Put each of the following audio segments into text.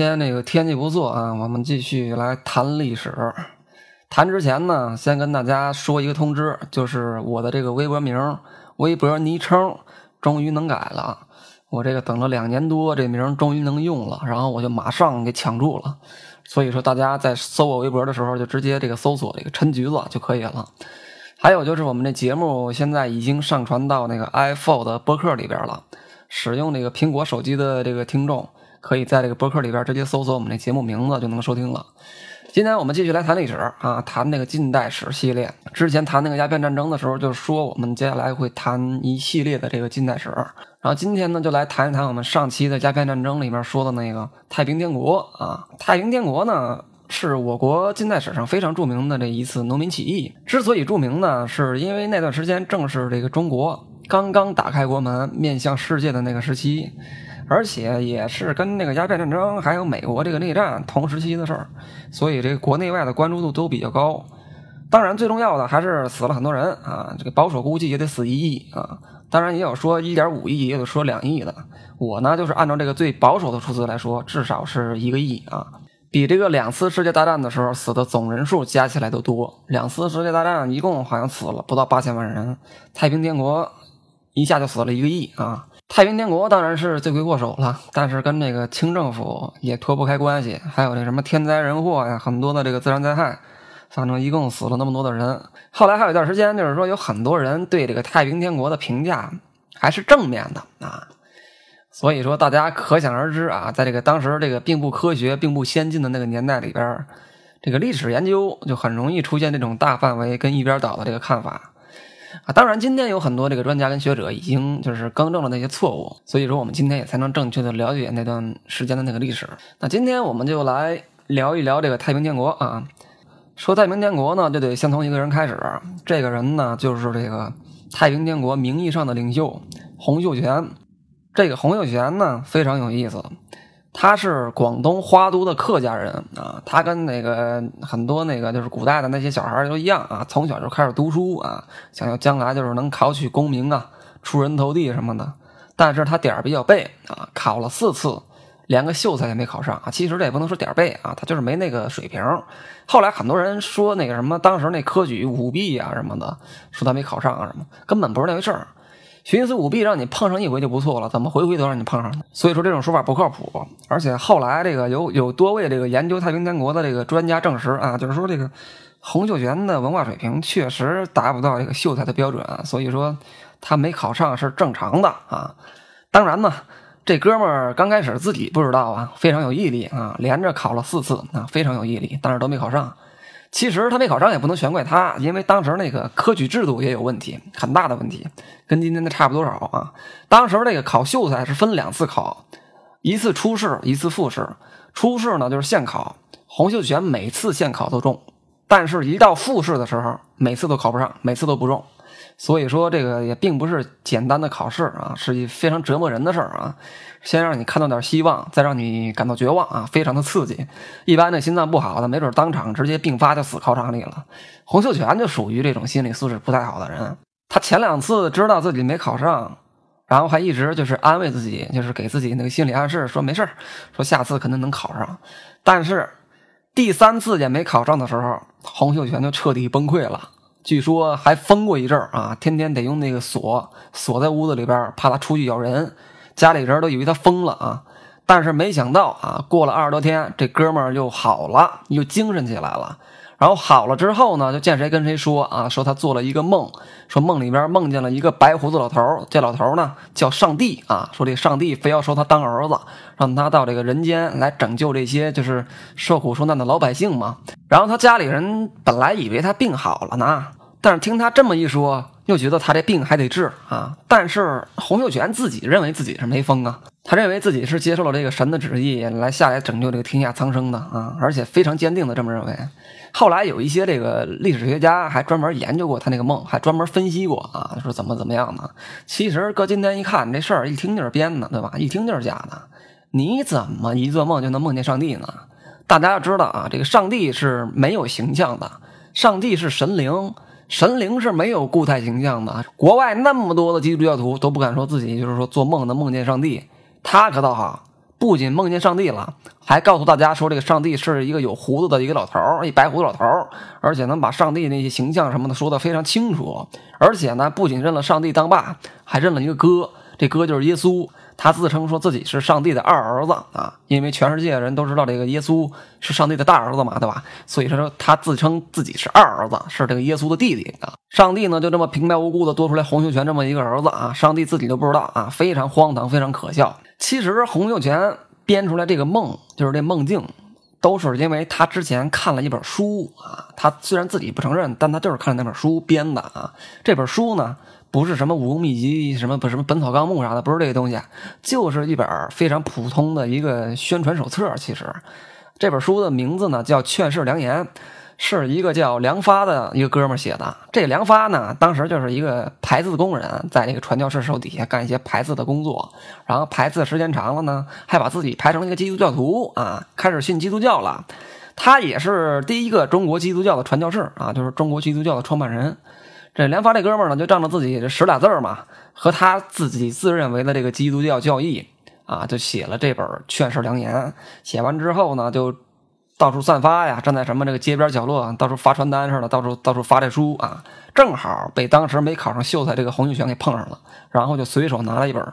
今天这个天气不错啊，我们继续来谈历史。谈之前呢，先跟大家说一个通知，就是我的这个微博名、微博昵称终于能改了。我这个等了两年多，这名终于能用了，然后我就马上给抢注了。所以说，大家在搜我微博的时候，就直接这个搜索这个陈橘子就可以了。还有就是我们这节目现在已经上传到那个 iPhone 的播客里边了，使用这个苹果手机的这个听众。可以在这个博客里边直接搜索我们这节目名字就能收听了。今天我们继续来谈历史啊，谈那个近代史系列。之前谈那个鸦片战争的时候，就说我们接下来会谈一系列的这个近代史。然后今天呢，就来谈一谈我们上期的鸦片战争里面说的那个太平天国啊。太平天国呢，是我国近代史上非常著名的这一次农民起义。之所以著名呢，是因为那段时间正是这个中国刚刚打开国门，面向世界的那个时期。而且也是跟那个鸦片战争还有美国这个内战同时期的事儿，所以这个国内外的关注度都比较高。当然，最重要的还是死了很多人啊，这个保守估计也得死一亿啊。当然，也有说一点五亿，也有说两亿的。我呢，就是按照这个最保守的数字来说，至少是一个亿啊，比这个两次世界大战的时候死的总人数加起来都多。两次世界大战一共好像死了不到八千万人，太平天国一下就死了一个亿啊。太平天国当然是罪魁祸首了，但是跟这个清政府也脱不开关系。还有那什么天灾人祸呀，很多的这个自然灾害，反正一共死了那么多的人。后来还有一段时间，就是说有很多人对这个太平天国的评价还是正面的啊。所以说大家可想而知啊，在这个当时这个并不科学、并不先进的那个年代里边，这个历史研究就很容易出现这种大范围跟一边倒的这个看法。啊，当然，今天有很多这个专家跟学者已经就是更正了那些错误，所以说我们今天也才能正确的了解那段时间的那个历史。那今天我们就来聊一聊这个太平天国啊。说太平天国呢，就得先从一个人开始，这个人呢就是这个太平天国名义上的领袖洪秀全。这个洪秀全呢非常有意思。他是广东花都的客家人啊，他跟那个很多那个就是古代的那些小孩都一样啊，从小就开始读书啊，想要将来就是能考取功名啊，出人头地什么的。但是他点儿比较背啊，考了四次，连个秀才也没考上啊。其实这也不能说点儿背啊，他就是没那个水平。后来很多人说那个什么，当时那科举舞弊啊什么的，说他没考上啊什么，根本不是那回事儿。徇私舞弊让你碰上一回就不错了，怎么回回都让你碰上？所以说这种说法不靠谱。而且后来这个有有多位这个研究太平天国的这个专家证实啊，就是说这个洪秀全的文化水平确实达不到这个秀才的标准，所以说他没考上是正常的啊。当然呢，这哥们儿刚开始自己不知道啊，非常有毅力啊，连着考了四次啊，非常有毅力，但是都没考上。其实他没考上也不能全怪他，因为当时那个科举制度也有问题，很大的问题，跟今天的差不多少啊。当时那个考秀才是分两次考，一次初试，一次复试。初试呢就是现考，洪秀全每次现考都中，但是一到复试的时候，每次都考不上，每次都不中。所以说这个也并不是简单的考试啊，是一非常折磨人的事儿啊。先让你看到点希望，再让你感到绝望啊，非常的刺激。一般的心脏不好的，没准当场直接病发就死考场里了。洪秀全就属于这种心理素质不太好的人。他前两次知道自己没考上，然后还一直就是安慰自己，就是给自己那个心理暗示，说没事儿说下次肯定能考上。但是第三次也没考上的时候，洪秀全就彻底崩溃了。据说还疯过一阵儿啊，天天得用那个锁锁在屋子里边，怕他出去咬人。家里人都以为他疯了啊，但是没想到啊，过了二十多天，这哥们儿又好了，又精神起来了。然后好了之后呢，就见谁跟谁说啊，说他做了一个梦，说梦里边梦见了一个白胡子老头这老头呢叫上帝啊，说这上帝非要收他当儿子，让他到这个人间来拯救这些就是受苦受难的老百姓嘛。然后他家里人本来以为他病好了呢，但是听他这么一说。又觉得他这病还得治啊，但是洪秀全自己认为自己是没疯啊，他认为自己是接受了这个神的旨意来下来拯救这个天下苍生的啊，而且非常坚定的这么认为。后来有一些这个历史学家还专门研究过他那个梦，还专门分析过啊，说怎么怎么样呢？其实搁今天一看，这事儿一听就是编的，对吧？一听就是假的。你怎么一做梦就能梦见上帝呢？大家要知道啊，这个上帝是没有形象的，上帝是神灵。神灵是没有固态形象的，国外那么多的基督教徒都不敢说自己就是说做梦能梦见上帝，他可倒好，不仅梦见上帝了，还告诉大家说这个上帝是一个有胡子的一个老头儿，一白胡子老头儿，而且能把上帝那些形象什么的说得非常清楚。而且呢，不仅认了上帝当爸，还认了一个哥，这哥就是耶稣。他自称说自己是上帝的二儿子啊，因为全世界人都知道这个耶稣是上帝的大儿子嘛，对吧？所以说他自称自己是二儿子，是这个耶稣的弟弟啊。上帝呢就这么平白无故的多出来洪秀全这么一个儿子啊，上帝自己都不知道啊，非常荒唐，非常可笑。其实洪秀全编出来这个梦，就是这梦境，都是因为他之前看了一本书啊。他虽然自己不承认，但他就是看了那本书编的啊。这本书呢。不是什么武功秘籍，什么不什么《本草纲目》啥的，不是这个东西，就是一本非常普通的一个宣传手册。其实这本书的名字呢叫《劝世良言》，是一个叫梁发的一个哥们写的。这梁发呢，当时就是一个排字工人，在这个传教士手底下干一些排字的工作。然后排字时间长了呢，还把自己排成了一个基督教徒啊，开始信基督教了。他也是第一个中国基督教的传教士啊，就是中国基督教的创办人。这连发这哥们儿呢，就仗着自己这十俩字儿嘛，和他自己自认为的这个基督教教义啊，就写了这本《劝世良言》。写完之后呢，就到处散发呀，站在什么这个街边角落，到处发传单似的，到处到处发这书啊。正好被当时没考上秀才这个洪秀全给碰上了，然后就随手拿了一本。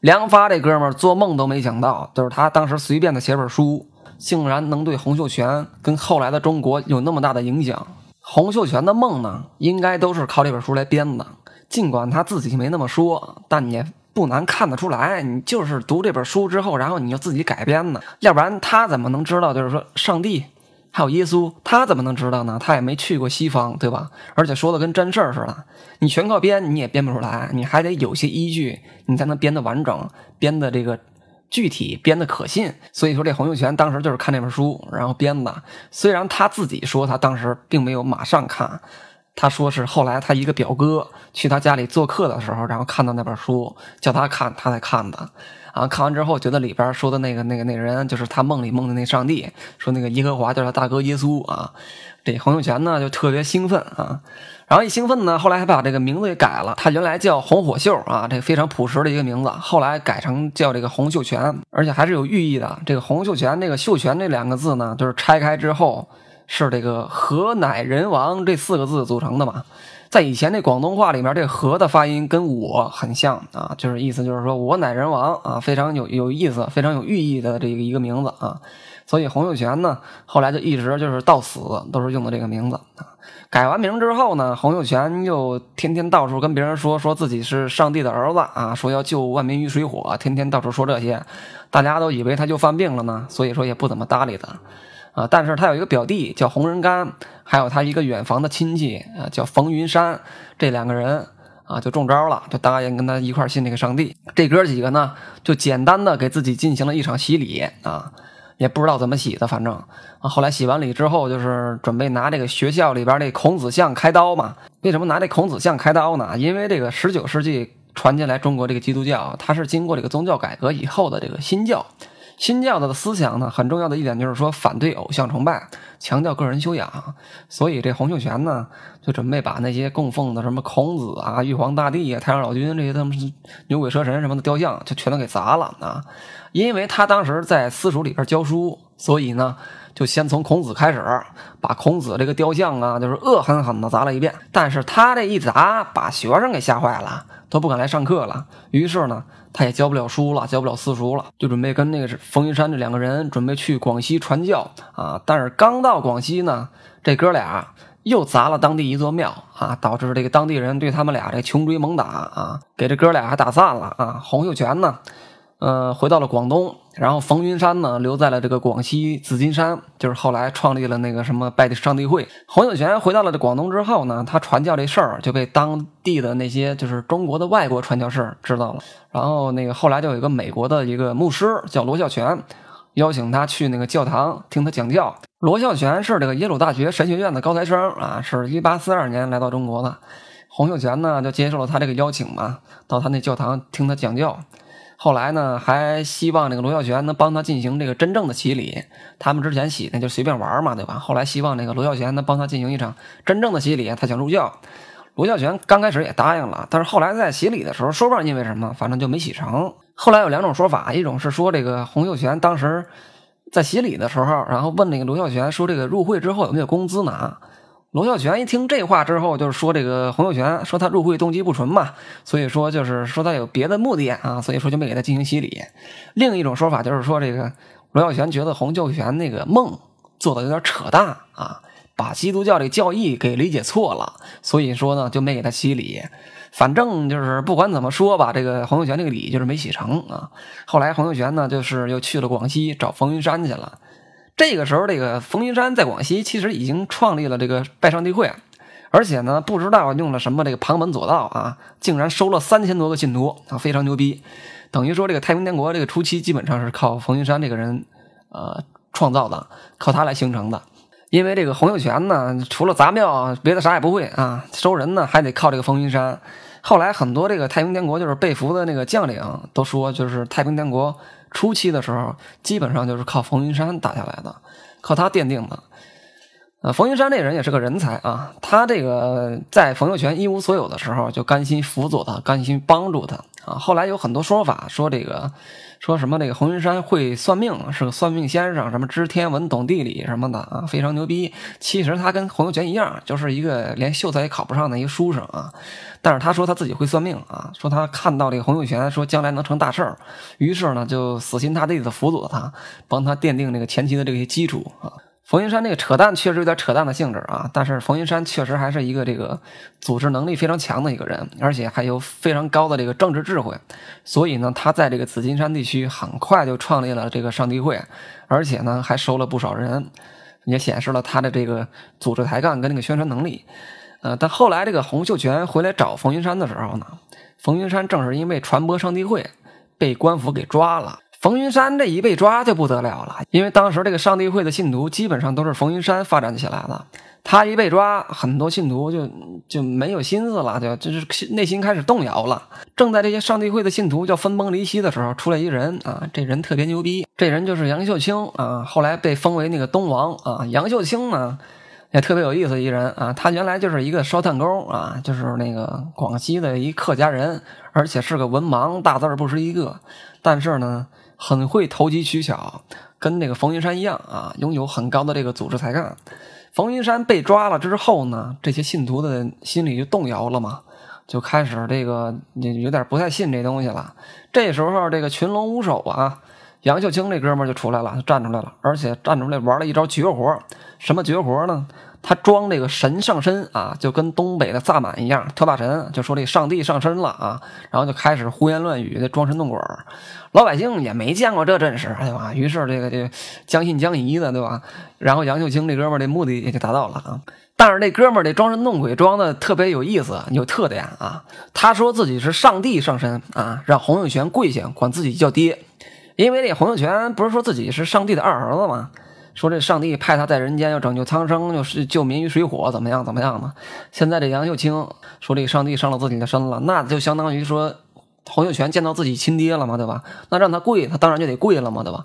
梁发这哥们儿做梦都没想到，就是他当时随便的写本书，竟然能对洪秀全跟后来的中国有那么大的影响。洪秀全的梦呢，应该都是靠这本书来编的。尽管他自己没那么说，但也不难看得出来，你就是读这本书之后，然后你就自己改编的。要不然他怎么能知道？就是说上帝还有耶稣，他怎么能知道呢？他也没去过西方，对吧？而且说的跟真事儿似的，你全靠编，你也编不出来。你还得有些依据，你才能编得完整，编的这个。具体编的可信，所以说这洪秀全当时就是看那本书，然后编的。虽然他自己说他当时并没有马上看，他说是后来他一个表哥去他家里做客的时候，然后看到那本书，叫他看，他才看的。啊，看完之后觉得里边说的那个那个那个人就是他梦里梦的那上帝，说那个耶和华叫他大哥耶稣啊。这洪秀全呢就特别兴奋啊。然后一兴奋呢，后来还把这个名字给改了。他原来叫洪火秀啊，这非常朴实的一个名字。后来改成叫这个洪秀全，而且还是有寓意的。这个洪秀全，这个秀全这两个字呢，就是拆开之后是这个“何乃人王”这四个字组成的嘛。在以前那广东话里面，这“何”的发音跟我很像啊，就是意思就是说我乃人王啊，非常有有意思，非常有寓意的这个一个名字啊。所以洪秀全呢，后来就一直就是到死都是用的这个名字啊。改完名之后呢，洪秀全又天天到处跟别人说，说自己是上帝的儿子啊，说要救万民于水火，天天到处说这些，大家都以为他就犯病了呢，所以说也不怎么搭理他，啊，但是他有一个表弟叫洪仁玕，还有他一个远房的亲戚啊叫冯云山，这两个人啊就中招了，就答应跟他一块信这个上帝。这哥几个呢，就简单的给自己进行了一场洗礼啊。也不知道怎么洗的，反正啊，后来洗完礼之后，就是准备拿这个学校里边这孔子像开刀嘛。为什么拿这孔子像开刀呢？因为这个十九世纪传进来中国这个基督教，它是经过这个宗教改革以后的这个新教。新教的思想呢，很重要的一点就是说反对偶像崇拜，强调个人修养。所以这洪秀全呢，就准备把那些供奉的什么孔子啊、玉皇大帝啊、太上老君这些他们牛鬼蛇神什么的雕像，就全都给砸了啊。因为他当时在私塾里边教书，所以呢，就先从孔子开始，把孔子这个雕像啊，就是恶狠狠的砸了一遍。但是他这一砸，把学生给吓坏了，都不敢来上课了。于是呢，他也教不了书了，教不了私塾了，就准备跟那个冯云山这两个人准备去广西传教啊。但是刚到广西呢，这哥俩又砸了当地一座庙啊，导致这个当地人对他们俩这穷追猛打啊，给这哥俩还打散了啊。洪秀全呢？呃，回到了广东，然后冯云山呢留在了这个广西紫金山，就是后来创立了那个什么拜的上帝会。洪秀全回到了这广东之后呢，他传教这事儿就被当地的那些就是中国的外国传教士知道了。然后那个后来就有一个美国的一个牧师叫罗孝全，邀请他去那个教堂听他讲教。罗孝全是这个耶鲁大学神学院的高材生啊，是一八四二年来到中国的。洪秀全呢就接受了他这个邀请嘛，到他那教堂听他讲教。后来呢，还希望这个罗孝全能帮他进行这个真正的洗礼。他们之前洗那就随便玩嘛，对吧？后来希望那个罗孝全能帮他进行一场真正的洗礼，他想入教。罗孝全刚开始也答应了，但是后来在洗礼的时候，说不上因为什么，反正就没洗成。后来有两种说法，一种是说这个洪秀全当时在洗礼的时候，然后问那个罗孝全说这个入会之后有没有工资拿。罗孝全一听这话之后，就是说这个洪秀全说他入会动机不纯嘛，所以说就是说他有别的目的啊，所以说就没给他进行洗礼。另一种说法就是说这个罗孝全觉得洪秀全那个梦做的有点扯淡啊，把基督教这个教义给理解错了，所以说呢就没给他洗礼。反正就是不管怎么说吧，这个洪秀全这个礼就是没洗成啊。后来洪秀全呢就是又去了广西找冯云山去了。这个时候，这个冯云山在广西其实已经创立了这个拜上帝会，而且呢，不知道用了什么这个旁门左道啊，竟然收了三千多个信徒啊，非常牛逼。等于说，这个太平天国这个初期基本上是靠冯云山这个人呃创造的，靠他来形成的。因为这个洪秀全呢，除了砸庙，别的啥也不会啊，收人呢还得靠这个冯云山。后来很多这个太平天国就是被俘的那个将领都说，就是太平天国。初期的时候，基本上就是靠冯云山打下来的，靠他奠定的。呃，冯云山这人也是个人才啊，他这个在冯友全一无所有的时候，就甘心辅佐他，甘心帮助他啊。后来有很多说法，说这个。说什么？这个洪云山会算命，是个算命先生，什么知天文懂地理什么的啊，非常牛逼。其实他跟洪秀全一样，就是一个连秀才也考不上的一个书生啊。但是他说他自己会算命啊，说他看到这个洪秀全说将来能成大事儿，于是呢就死心塌地的辅佐他，帮他奠定这个前期的这些基础啊。冯云山这个扯淡确实有点扯淡的性质啊，但是冯云山确实还是一个这个组织能力非常强的一个人，而且还有非常高的这个政治智慧，所以呢，他在这个紫金山地区很快就创立了这个上帝会，而且呢还收了不少人，也显示了他的这个组织抬杠跟那个宣传能力。呃，但后来这个洪秀全回来找冯云山的时候呢，冯云山正是因为传播上帝会，被官府给抓了。冯云山这一被抓就不得了了，因为当时这个上帝会的信徒基本上都是冯云山发展起来的。他一被抓，很多信徒就就没有心思了，就就是内心开始动摇了。正在这些上帝会的信徒就分崩离析的时候，出来一人啊，这人特别牛逼，这人就是杨秀清啊，后来被封为那个东王啊。杨秀清呢也特别有意思一人啊，他原来就是一个烧炭工啊，就是那个广西的一客家人，而且是个文盲，大字不识一个，但是呢。很会投机取巧，跟那个冯云山一样啊，拥有很高的这个组织才干。冯云山被抓了之后呢，这些信徒的心里就动摇了嘛，就开始这个有点不太信这东西了。这时候，这个群龙无首啊，杨秀清这哥们就出来了，站出来了，而且站出来玩了一招绝活。什么绝活呢？他装这个神上身啊，就跟东北的萨满一样，跳大神就说这上帝上身了啊，然后就开始胡言乱语的装神弄鬼。老百姓也没见过这阵势，对吧？于是这个这将信将疑的，对吧？然后杨秀清这哥们儿的目的也就达到了啊。但是这哥们儿这装神弄鬼装的特别有意思，有特点啊。他说自己是上帝上身啊，让洪秀全跪下，管自己叫爹。因为这洪秀全不是说自己是上帝的二儿子吗？说这上帝派他在人间要拯救苍生，就是救民于水火，怎么样怎么样的？现在这杨秀清说这上帝伤了自己的身了，那就相当于说。洪秀全见到自己亲爹了嘛，对吧？那让他跪，他当然就得跪了嘛，对吧？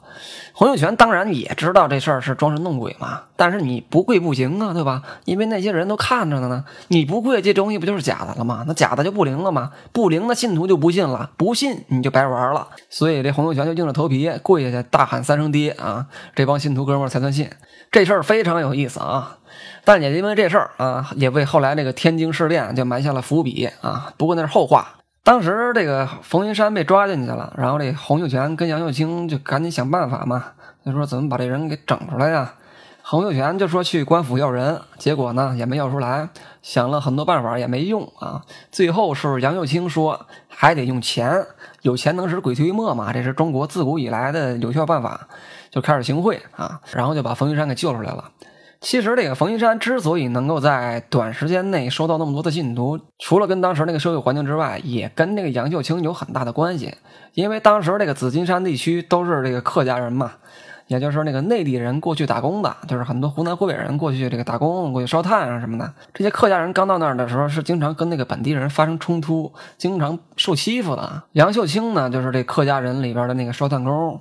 洪秀全当然也知道这事儿是装神弄鬼嘛，但是你不跪不行啊，对吧？因为那些人都看着呢，你不跪，这东西不就是假的了吗？那假的就不灵了吗？不灵的信徒就不信了，不信你就白玩了。所以这洪秀全就硬着头皮跪下去，大喊三声爹啊，这帮信徒哥们才算信。这事儿非常有意思啊，但也因为这事儿啊，也为后来那个天津事变就埋下了伏笔啊。不过那是后话。当时这个冯云山被抓进去了，然后这洪秀全跟杨秀清就赶紧想办法嘛，就说怎么把这人给整出来呀？洪秀全就说去官府要人，结果呢也没要出来，想了很多办法也没用啊。最后是杨秀清说还得用钱，有钱能使鬼推磨嘛，这是中国自古以来的有效办法，就开始行贿啊，然后就把冯云山给救出来了。其实这个冯云山之所以能够在短时间内收到那么多的信徒，除了跟当时那个社会环境之外，也跟那个杨秀清有很大的关系。因为当时这个紫金山地区都是这个客家人嘛，也就是那个内地人过去打工的，就是很多湖南、湖北人过去这个打工、过去烧炭啊什么的。这些客家人刚到那儿的时候，是经常跟那个本地人发生冲突，经常受欺负的。杨秀清呢，就是这客家人里边的那个烧炭工。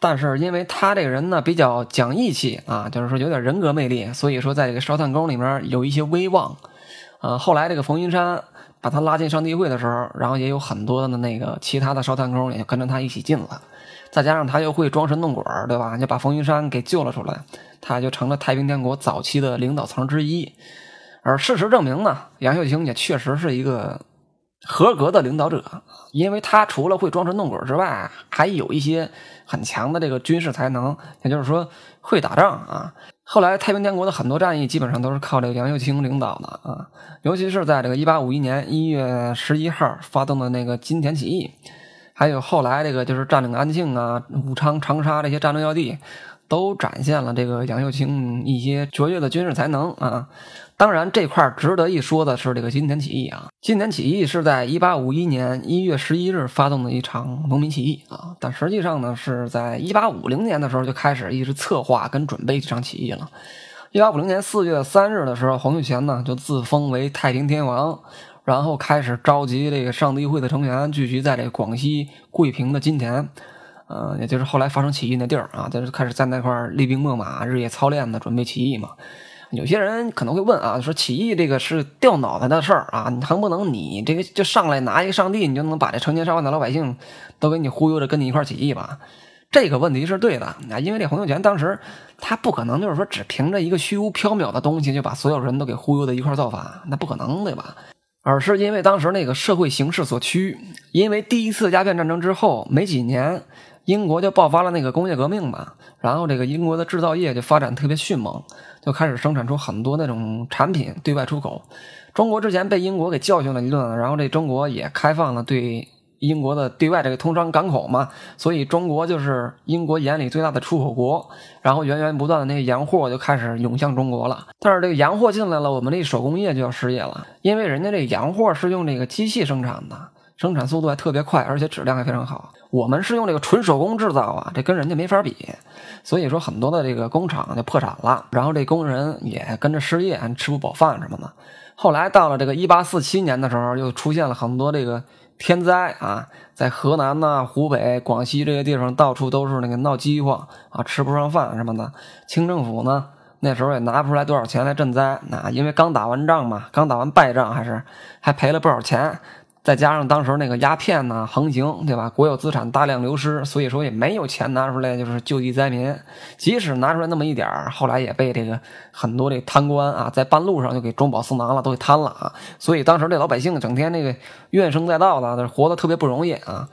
但是因为他这个人呢比较讲义气啊，就是说有点人格魅力，所以说在这个烧炭工里面有一些威望。呃，后来这个冯云山把他拉进上帝会的时候，然后也有很多的那个其他的烧炭工也就跟着他一起进了。再加上他又会装神弄鬼，对吧？就把冯云山给救了出来，他就成了太平天国早期的领导层之一。而事实证明呢，杨秀清也确实是一个合格的领导者，因为他除了会装神弄鬼之外，还有一些很强的这个军事才能，也就是说会打仗啊。后来太平天国的很多战役基本上都是靠这个杨秀清领导的啊，尤其是在这个一八五一年一月十一号发动的那个金田起义，还有后来这个就是占领安庆啊、武昌、长沙这些战略要地，都展现了这个杨秀清一些卓越的军事才能啊。当然，这块值得一说的是这个金田起义啊。金田起义是在一八五一年一月十一日发动的一场农民起义啊，但实际上呢，是在一八五零年的时候就开始一直策划跟准备这场起义了。一八五零年四月三日的时候，洪秀全呢就自封为太平天王，然后开始召集这个上帝会的成员聚集在这个广西桂平的金田，呃，也就是后来发生起义那地儿啊，就是开始在那块厉兵秣马、日夜操练的准备起义嘛。有些人可能会问啊，说起义这个是掉脑袋的事儿啊，你横不能你这个就上来拿一个上帝，你就能把这成千上万的老百姓都给你忽悠着跟你一块起义吧？这个问题是对的啊，因为这洪秀全当时他不可能就是说只凭着一个虚无缥缈的东西就把所有人都给忽悠的一块造反，那不可能对吧？而是因为当时那个社会形势所趋，因为第一次鸦片战争之后没几年，英国就爆发了那个工业革命嘛，然后这个英国的制造业就发展特别迅猛。就开始生产出很多那种产品对外出口。中国之前被英国给教训了一顿，然后这中国也开放了对英国的对外这个通商港口嘛，所以中国就是英国眼里最大的出口国。然后源源不断的那些洋货就开始涌向中国了。但是这个洋货进来了，我们这手工业就要失业了，因为人家这洋货是用这个机器生产的，生产速度还特别快，而且质量还非常好。我们是用这个纯手工制造啊，这跟人家没法比。所以说，很多的这个工厂就破产了，然后这工人也跟着失业，吃不饱饭什么的。后来到了这个一八四七年的时候，又出现了很多这个天灾啊，在河南呐、湖北、广西这些地方，到处都是那个闹饥荒啊，吃不上饭什么的。清政府呢，那时候也拿不出来多少钱来赈灾，那因为刚打完仗嘛，刚打完败仗，还是还赔了不少钱。再加上当时那个鸦片呢横行，对吧？国有资产大量流失，所以说也没有钱拿出来就是救济灾民。即使拿出来那么一点儿，后来也被这个很多这贪官啊，在半路上就给中饱私囊了，都给贪了啊。所以当时这老百姓整天那个怨声载道的，活得特别不容易啊。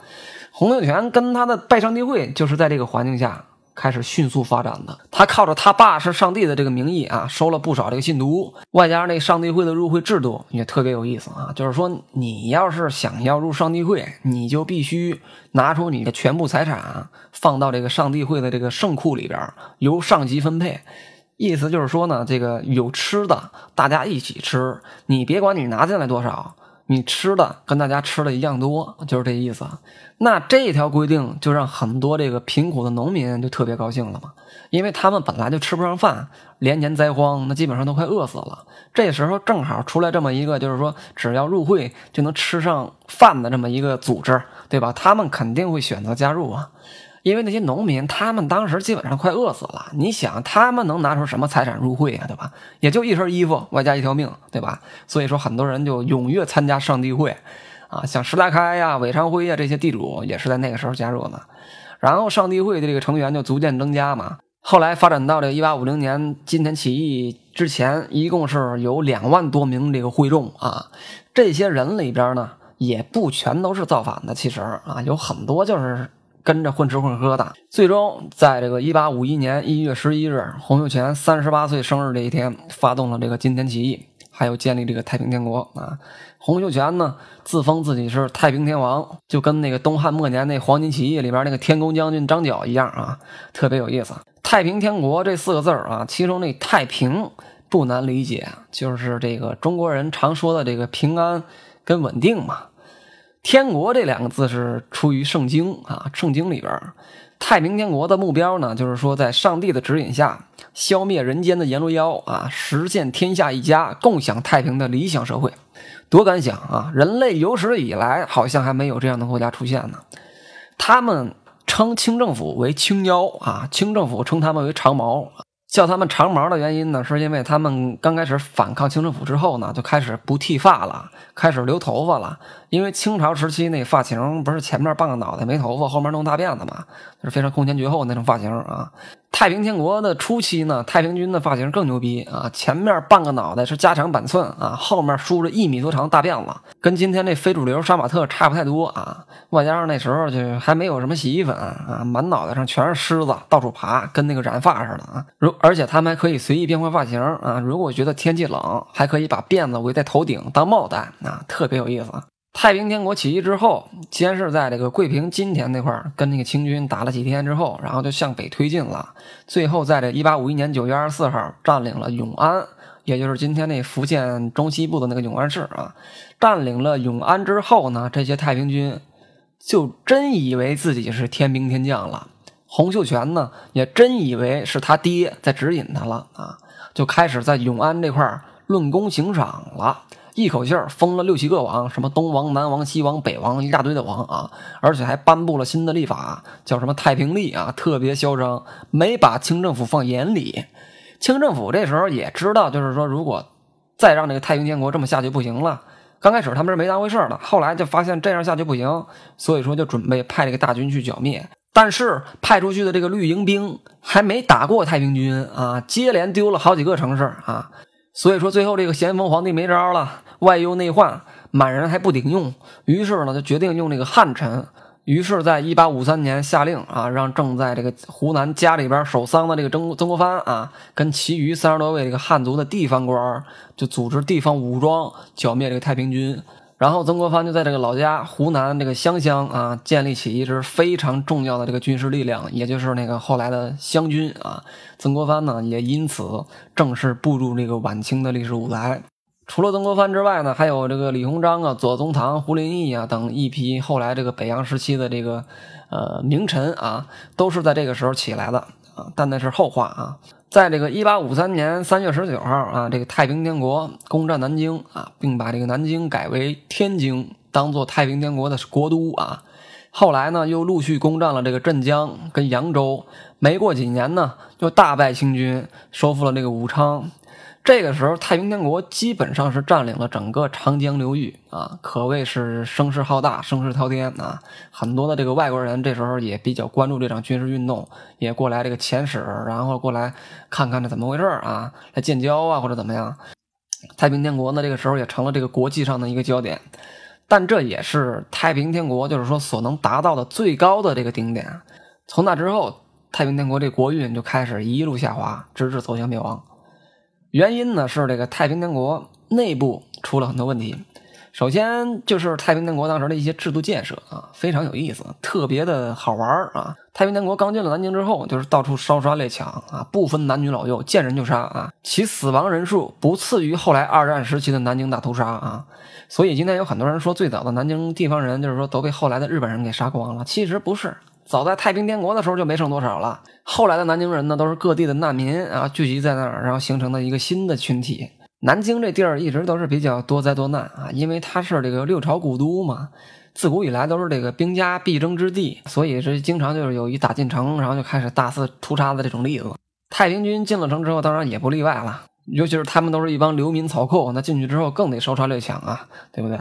洪秀全跟他的拜上帝会就是在这个环境下。开始迅速发展的，他靠着他爸是上帝的这个名义啊，收了不少这个信徒，外加上那上帝会的入会制度也特别有意思啊。就是说，你要是想要入上帝会，你就必须拿出你的全部财产放到这个上帝会的这个圣库里边，由上级分配。意思就是说呢，这个有吃的，大家一起吃，你别管你拿进来多少。你吃的跟大家吃的一样多，就是这意思。那这条规定就让很多这个贫苦的农民就特别高兴了嘛，因为他们本来就吃不上饭，连年灾荒，那基本上都快饿死了。这时候正好出来这么一个，就是说只要入会就能吃上饭的这么一个组织，对吧？他们肯定会选择加入啊。因为那些农民，他们当时基本上快饿死了。你想，他们能拿出什么财产入会啊？对吧？也就一身衣服，外加一条命，对吧？所以说，很多人就踊跃参加上帝会，啊，像石达开呀、韦昌辉呀这些地主，也是在那个时候加入的。然后，上帝会的这个成员就逐渐增加嘛。后来发展到这一八五零年金田起义之前，一共是有两万多名这个会众啊。这些人里边呢，也不全都是造反的，其实啊，有很多就是。跟着混吃混喝的，最终在这个一八五一年一月十一日，洪秀全三十八岁生日这一天，发动了这个金田起义，还有建立这个太平天国啊。洪秀全呢，自封自己是太平天王，就跟那个东汉末年那黄巾起义里边那个天公将军张角一样啊，特别有意思。太平天国这四个字啊，其中那太平不难理解，就是这个中国人常说的这个平安跟稳定嘛。天国这两个字是出于圣经啊，圣经里边，太平天国的目标呢，就是说在上帝的指引下，消灭人间的阎罗妖啊，实现天下一家共享太平的理想社会。多敢想啊！人类有史以来好像还没有这样的国家出现呢。他们称清政府为清妖啊，清政府称他们为长毛。叫他们长毛的原因呢，是因为他们刚开始反抗清政府之后呢，就开始不剃发了，开始留头发了。因为清朝时期那发型不是前面半个脑袋没头发，后面弄大辫子嘛，是非常空前绝后那种发型啊。太平天国的初期呢，太平军的发型更牛逼啊！前面半个脑袋是加长板寸啊，后面梳着一米多长大辫子，跟今天这非主流杀马特差不太多啊。外加上那时候就还没有什么洗衣粉啊，满脑袋上全是虱子，到处爬，跟那个染发似的啊。如而且他们还可以随意变换发型啊，如果觉得天气冷，还可以把辫子围在头顶当帽戴啊，特别有意思。太平天国起义之后，先是在这个桂平金田那块儿跟那个清军打了几天之后，然后就向北推进了。最后在这一八五一年九月二十四号占领了永安，也就是今天那福建中西部的那个永安市啊。占领了永安之后呢，这些太平军就真以为自己是天兵天将了。洪秀全呢，也真以为是他爹在指引他了啊，就开始在永安这块儿论功行赏了。一口气儿封了六七个王，什么东王、南王、西王、北王，一大堆的王啊！而且还颁布了新的历法，叫什么太平历啊，特别嚣张，没把清政府放眼里。清政府这时候也知道，就是说，如果再让这个太平天国这么下去不行了。刚开始他们是没当回事儿的，后来就发现这样下去不行，所以说就准备派这个大军去剿灭。但是派出去的这个绿营兵还没打过太平军啊，接连丢了好几个城市啊。所以说，最后这个咸丰皇帝没招了，外忧内患，满人还不顶用，于是呢，就决定用这个汉臣。于是，在一八五三年下令啊，让正在这个湖南家里边守丧的这个曾曾国藩啊，跟其余三十多位这个汉族的地方官就组织地方武装剿灭这个太平军。然后曾国藩就在这个老家湖南这个湘乡啊，建立起一支非常重要的这个军事力量，也就是那个后来的湘军啊。曾国藩呢，也因此正式步入这个晚清的历史舞台。除了曾国藩之外呢，还有这个李鸿章啊、左宗棠、胡林翼啊等一批后来这个北洋时期的这个呃名臣啊，都是在这个时候起来的啊。但那是后话啊。在这个一八五三年三月十九号啊，这个太平天国攻占南京啊，并把这个南京改为天津，当做太平天国的国都啊。后来呢，又陆续攻占了这个镇江跟扬州。没过几年呢，就大败清军，收复了这个武昌。这个时候，太平天国基本上是占领了整个长江流域啊，可谓是声势浩大，声势滔天啊！很多的这个外国人这时候也比较关注这场军事运动，也过来这个遣使，然后过来看看这怎么回事啊，来建交啊或者怎么样。太平天国呢，这个时候也成了这个国际上的一个焦点，但这也是太平天国就是说所能达到的最高的这个顶点。从那之后，太平天国这国运就开始一路下滑，直至走向灭亡。原因呢是这个太平天国内部出了很多问题。首先就是太平天国当时的一些制度建设啊，非常有意思，特别的好玩啊。太平天国刚进了南京之后，就是到处烧杀掠抢啊，不分男女老幼，见人就杀啊，其死亡人数不次于后来二战时期的南京大屠杀啊。所以今天有很多人说，最早的南京地方人就是说都被后来的日本人给杀光了，其实不是。早在太平天国的时候就没剩多少了。后来的南京人呢，都是各地的难民啊，聚集在那儿，然后形成的一个新的群体。南京这地儿一直都是比较多灾多难啊，因为它是这个六朝古都嘛，自古以来都是这个兵家必争之地，所以是经常就是有一打进城，然后就开始大肆屠杀的这种例子。太平军进了城之后，当然也不例外了，尤其是他们都是一帮流民草寇，那进去之后更得烧杀掠抢啊，对不对？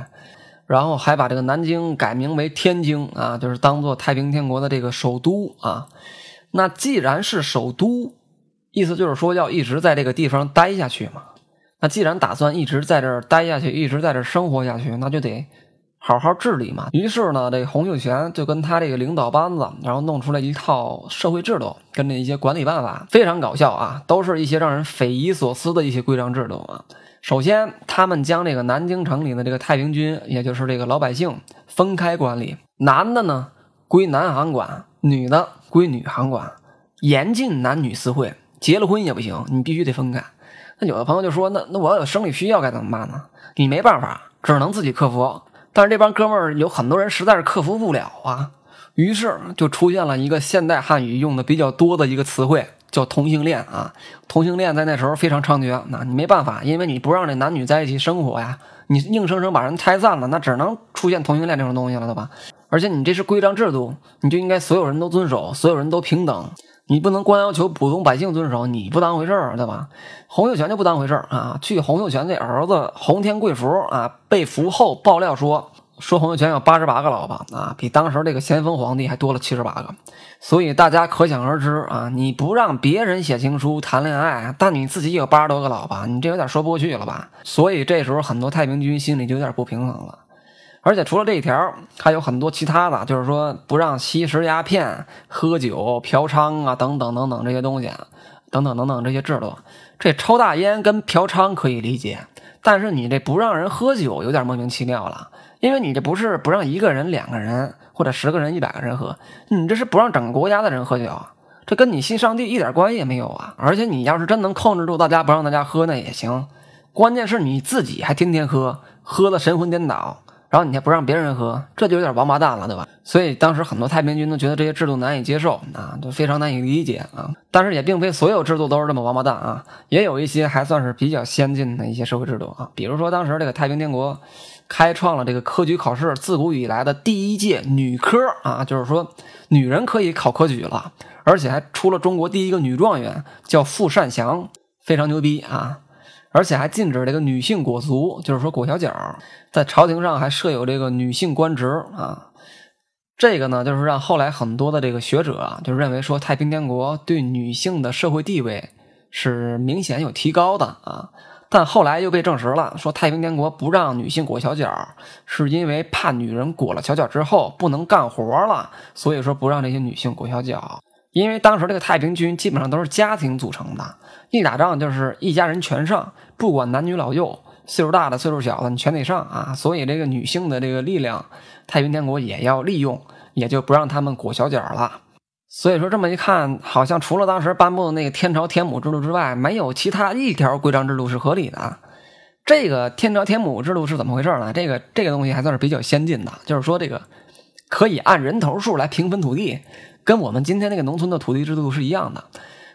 然后还把这个南京改名为天津啊，就是当做太平天国的这个首都啊。那既然是首都，意思就是说要一直在这个地方待下去嘛。那既然打算一直在这儿待下去，一直在这儿生活下去，那就得好好治理嘛。于是呢，这洪秀全就跟他这个领导班子，然后弄出来一套社会制度跟那一些管理办法，非常搞笑啊，都是一些让人匪夷所思的一些规章制度啊。首先，他们将这个南京城里的这个太平军，也就是这个老百姓分开管理，男的呢归南行管，女的归女行管，严禁男女私会，结了婚也不行，你必须得分开。那有的朋友就说，那那我要有生理需要该怎么办呢？你没办法，只能自己克服。但是这帮哥们儿有很多人实在是克服不了啊，于是就出现了一个现代汉语用的比较多的一个词汇。叫同性恋啊，同性恋在那时候非常猖獗。那你没办法，因为你不让这男女在一起生活呀，你硬生生把人拆散了，那只能出现同性恋这种东西了，对吧？而且你这是规章制度，你就应该所有人都遵守，所有人都平等。你不能光要求普通百姓遵守，你不当回事儿，对吧？洪秀全就不当回事儿啊！据洪秀全这儿子洪天贵福啊被俘后爆料说，说洪秀全有八十八个老婆啊，比当时这个咸丰皇帝还多了七十八个。所以大家可想而知啊，你不让别人写情书谈恋爱，但你自己有八十多个老婆，你这有点说不过去了吧？所以这时候很多太平军心里就有点不平衡了。而且除了这一条，还有很多其他的，就是说不让吸食鸦片、喝酒、嫖娼啊，等等等等这些东西，等等等等这些制度。这抽大烟跟嫖娼可以理解，但是你这不让人喝酒有点莫名其妙了，因为你这不是不让一个人、两个人或者十个人、一百个人喝，你这是不让整个国家的人喝酒啊，这跟你信上帝一点关系也没有啊！而且你要是真能控制住大家不让大家喝那也行，关键是你自己还天天喝，喝的神魂颠倒。然后你还不让别人喝，这就有点王八蛋了，对吧？所以当时很多太平军都觉得这些制度难以接受啊，都非常难以理解啊。但是也并非所有制度都是这么王八蛋啊，也有一些还算是比较先进的一些社会制度啊。比如说当时这个太平天国开创了这个科举考试自古以来的第一届女科啊，就是说女人可以考科举了，而且还出了中国第一个女状元，叫傅善祥，非常牛逼啊。而且还禁止这个女性裹足，就是说裹小脚，在朝廷上还设有这个女性官职啊。这个呢，就是让后来很多的这个学者啊，就认为说太平天国对女性的社会地位是明显有提高的啊。但后来又被证实了，说太平天国不让女性裹小脚，是因为怕女人裹了小脚之后不能干活了，所以说不让这些女性裹小脚。因为当时这个太平军基本上都是家庭组成的，一打仗就是一家人全上，不管男女老幼，岁数大的、岁数小的，你全得上啊。所以这个女性的这个力量，太平天国也要利用，也就不让他们裹小脚了。所以说这么一看，好像除了当时颁布的那个天朝天母制度之外，没有其他一条规章制度是合理的。这个天朝天母制度是怎么回事呢？这个这个东西还算是比较先进的，就是说这个可以按人头数来平分土地。跟我们今天那个农村的土地制度是一样的，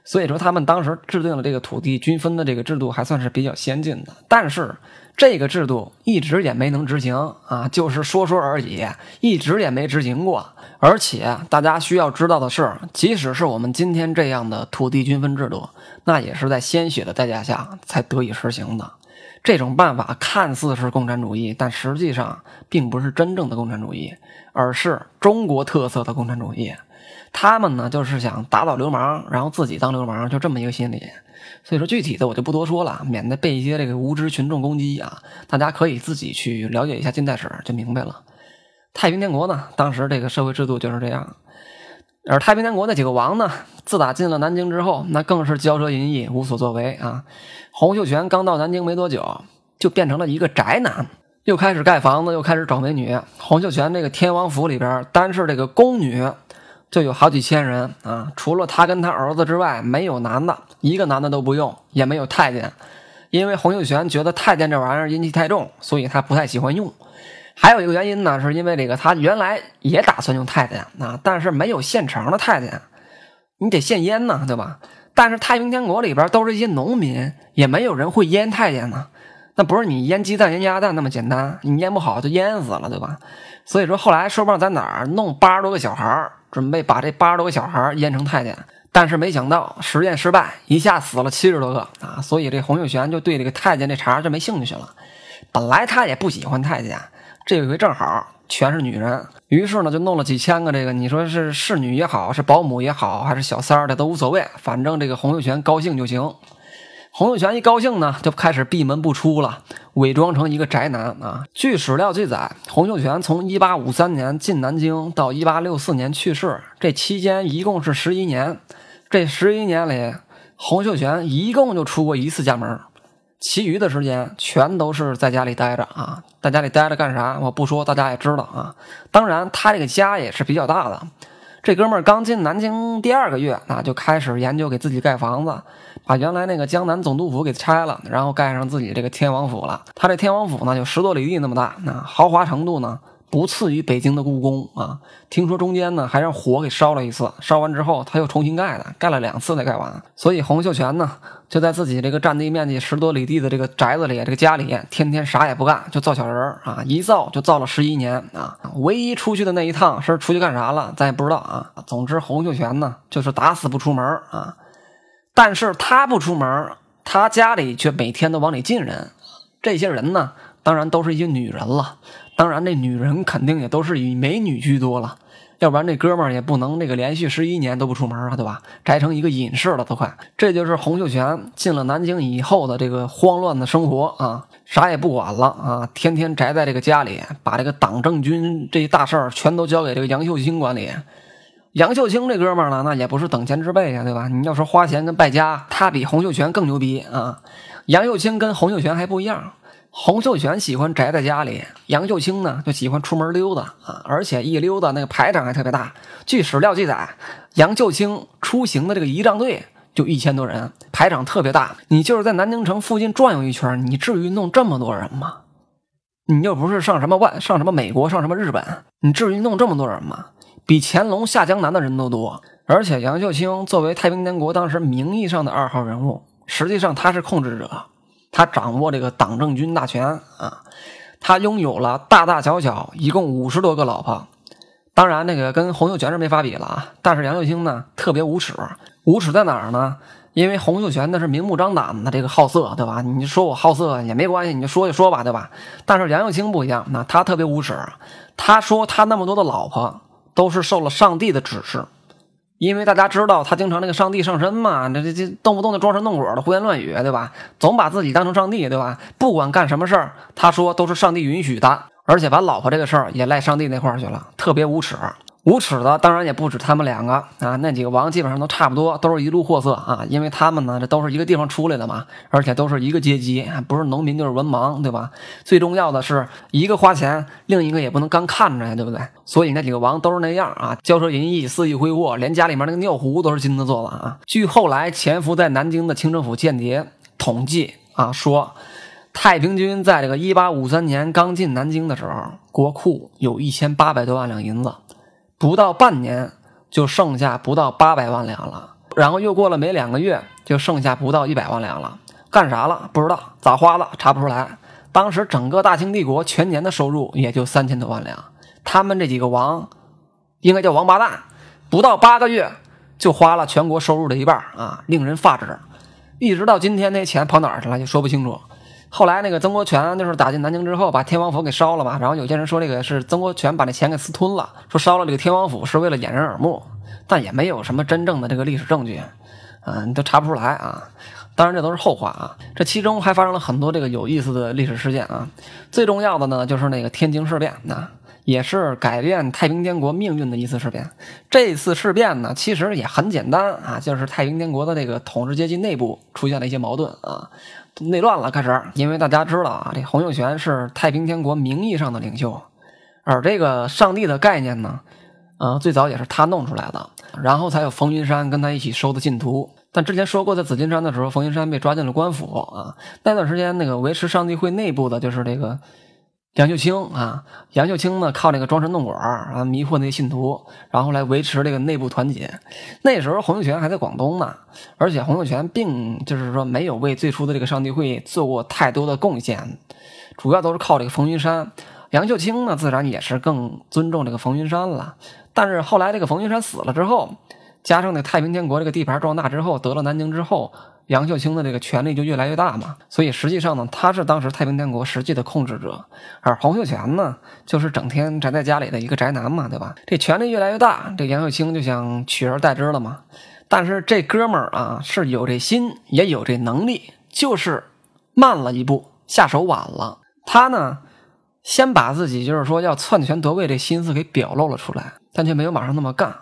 所以说他们当时制定了这个土地均分的这个制度还算是比较先进的。但是这个制度一直也没能执行啊，就是说说而已，一直也没执行过。而且大家需要知道的是，即使是我们今天这样的土地均分制度，那也是在鲜血的代价下才得以实行的。这种办法看似是共产主义，但实际上并不是真正的共产主义，而是中国特色的共产主义。他们呢，就是想打倒流氓，然后自己当流氓，就这么一个心理。所以说具体的我就不多说了，免得被一些这个无知群众攻击啊。大家可以自己去了解一下近代史，就明白了。太平天国呢，当时这个社会制度就是这样。而太平天国那几个王呢，自打进了南京之后，那更是骄奢淫逸，无所作为啊。洪秀全刚到南京没多久，就变成了一个宅男，又开始盖房子，又开始找美女。洪秀全这个天王府里边，单是这个宫女。就有好几千人啊，除了他跟他儿子之外，没有男的，一个男的都不用，也没有太监，因为洪秀全觉得太监这玩意儿阴气太重，所以他不太喜欢用。还有一个原因呢，是因为这个他原来也打算用太监啊，但是没有现成的太监，你得现腌呢，对吧？但是太平天国里边都是一些农民，也没有人会腌太监呢，那不是你腌鸡蛋、腌鸭蛋那么简单，你腌不好就腌死了，对吧？所以说后来说不知道在哪儿弄八十多个小孩儿。准备把这八十多个小孩腌成太监，但是没想到实验失败，一下死了七十多个啊！所以这洪秀全就对这个太监这茬就没兴趣了。本来他也不喜欢太监，这回正好全是女人，于是呢就弄了几千个这个，你说是侍女也好，是保姆也好，还是小三儿的都无所谓，反正这个洪秀全高兴就行。洪秀全一高兴呢，就开始闭门不出了，伪装成一个宅男啊。据史料记载，洪秀全从1853年进南京到1864年去世，这期间一共是十一年。这十一年里，洪秀全一共就出过一次家门，其余的时间全都是在家里待着啊。在家里待着干啥？我不说，大家也知道啊。当然，他这个家也是比较大的。这哥们儿刚进南京第二个月，那就开始研究给自己盖房子，把原来那个江南总督府给拆了，然后盖上自己这个天王府了。他这天王府呢，就十多里地那么大，那豪华程度呢，不次于北京的故宫啊。听说中间呢还让火给烧了一次，烧完之后他又重新盖的，盖了两次才盖完。所以洪秀全呢就在自己这个占地面积十多里地的这个宅子里，这个家里天天啥也不干，就造小人啊，一造就造了十一年啊。唯一出去的那一趟是出去干啥了，咱也不知道啊。总之洪秀全呢就是打死不出门啊，但是他不出门，他家里却每天都往里进人。这些人呢，当然都是一些女人了。当然，这女人肯定也都是以美女居多了，要不然这哥们儿也不能这个连续十一年都不出门啊，对吧？宅成一个隐士了都快。这就是洪秀全进了南京以后的这个慌乱的生活啊，啥也不管了啊，天天宅在这个家里，把这个党政军这大事儿全都交给这个杨秀清管理。杨秀清这哥们儿呢，那也不是等闲之辈呀，对吧？你要说花钱跟败家，他比洪秀全更牛逼啊。杨秀清跟洪秀全还不一样，洪秀全喜欢宅在家里，杨秀清呢就喜欢出门溜达啊，而且一溜达那个排场还特别大。据史料记载，杨秀清出行的这个仪仗队就一千多人，排场特别大。你就是在南京城附近转悠一圈，你至于弄这么多人吗？你又不是上什么外，上什么美国，上什么日本，你至于弄这么多人吗？比乾隆下江南的人都多。而且杨秀清作为太平天国当时名义上的二号人物。实际上他是控制者，他掌握这个党政军大权啊，他拥有了大大小小一共五十多个老婆，当然那个跟洪秀全是没法比了啊。但是杨秀清呢特别无耻，无耻在哪儿呢？因为洪秀全那是明目张胆的这个好色，对吧？你说我好色也没关系，你就说就说吧，对吧？但是杨秀清不一样，那他特别无耻，他说他那么多的老婆都是受了上帝的指示。因为大家知道他经常那个上帝上身嘛，这这这动不动就装神弄鬼的胡言乱语，对吧？总把自己当成上帝，对吧？不管干什么事儿，他说都是上帝允许的，而且把老婆这个事儿也赖上帝那块儿去了，特别无耻。无耻的当然也不止他们两个啊，那几个王基本上都差不多，都是一路货色啊，因为他们呢这都是一个地方出来的嘛，而且都是一个阶级，不是农民就是文盲，对吧？最重要的是一个花钱，另一个也不能干看着呀，对不对？所以那几个王都是那样啊，骄奢淫逸，肆意挥霍，连家里面那个尿壶都是金子做的啊。据后来潜伏在南京的清政府间谍统计啊说，太平军在这个一八五三年刚进南京的时候，国库有一千八百多万两银子。不到半年就剩下不到八百万两了，然后又过了没两个月，就剩下不到一百万两了。干啥了？不知道，咋花了？查不出来。当时整个大清帝国全年的收入也就三千多万两，他们这几个王，应该叫王八蛋，不到八个月就花了全国收入的一半啊，令人发指。一直到今天，那钱跑哪儿去了，也说不清楚。后来那个曾国荃就是打进南京之后，把天王府给烧了嘛。然后有些人说这个是曾国荃把那钱给私吞了，说烧了这个天王府是为了掩人耳目，但也没有什么真正的这个历史证据，嗯，都查不出来啊。当然这都是后话啊。这其中还发生了很多这个有意思的历史事件啊。最重要的呢就是那个天津事变，那也是改变太平天国命运的一次事变。这次事变呢其实也很简单啊，就是太平天国的这个统治阶级内部出现了一些矛盾啊。内乱了，开始，因为大家知道啊，这洪秀全是太平天国名义上的领袖，而这个上帝的概念呢，呃，最早也是他弄出来的，然后才有冯云山跟他一起收的信徒。但之前说过，在紫金山的时候，冯云山被抓进了官府啊，那段时间那个维持上帝会内部的就是这个。杨秀清啊，杨秀清呢靠这个装神弄鬼啊，迷惑那些信徒，然后来维持这个内部团结。那时候洪秀全还在广东呢，而且洪秀全并就是说没有为最初的这个上帝会做过太多的贡献，主要都是靠这个冯云山。杨秀清呢，自然也是更尊重这个冯云山了。但是后来这个冯云山死了之后，加上那太平天国这个地盘壮大之后，得了南京之后。杨秀清的这个权力就越来越大嘛，所以实际上呢，他是当时太平天国实际的控制者，而洪秀全呢，就是整天宅在家里的一个宅男嘛，对吧？这权力越来越大，这杨秀清就想取而代之了嘛。但是这哥们儿啊，是有这心，也有这能力，就是慢了一步，下手晚了。他呢，先把自己就是说要篡权夺位这心思给表露了出来，但却没有马上那么干。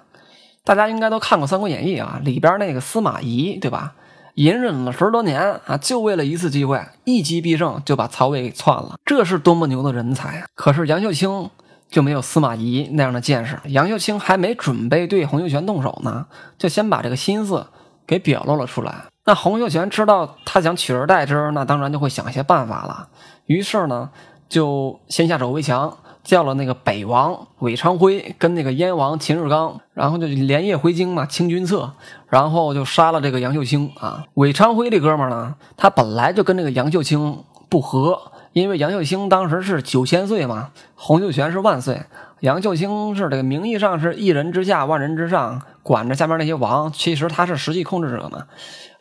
大家应该都看过《三国演义》啊，里边那个司马懿，对吧？隐忍了十多年啊，就为了一次机会，一击必胜，就把曹魏给篡了。这是多么牛的人才啊！可是杨秀清就没有司马懿那样的见识。杨秀清还没准备对洪秀全动手呢，就先把这个心思给表露了出来。那洪秀全知道他想取而代之，那当然就会想一些办法了。于是呢，就先下手为强，叫了那个北王韦昌辉跟那个燕王秦日刚，然后就连夜回京嘛，清君侧，然后就杀了这个杨秀清啊。韦昌辉这哥们呢，他本来就跟这个杨秀清不和，因为杨秀清当时是九千岁嘛，洪秀全是万岁，杨秀清是这个名义上是一人之下万人之上，管着下面那些王，其实他是实际控制者嘛。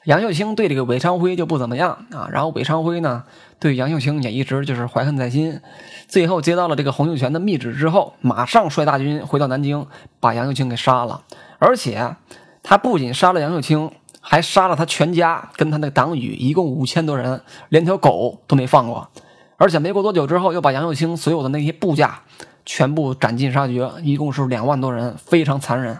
杨秀清对这个韦昌辉就不怎么样啊，然后韦昌辉呢对杨秀清也一直就是怀恨在心，最后接到了这个洪秀全的密旨之后，马上率大军回到南京，把杨秀清给杀了，而且他不仅杀了杨秀清，还杀了他全家跟他那党羽一共五千多人，连条狗都没放过，而且没过多久之后又把杨秀清所有的那些部下全部斩尽杀绝，一共是两万多人，非常残忍。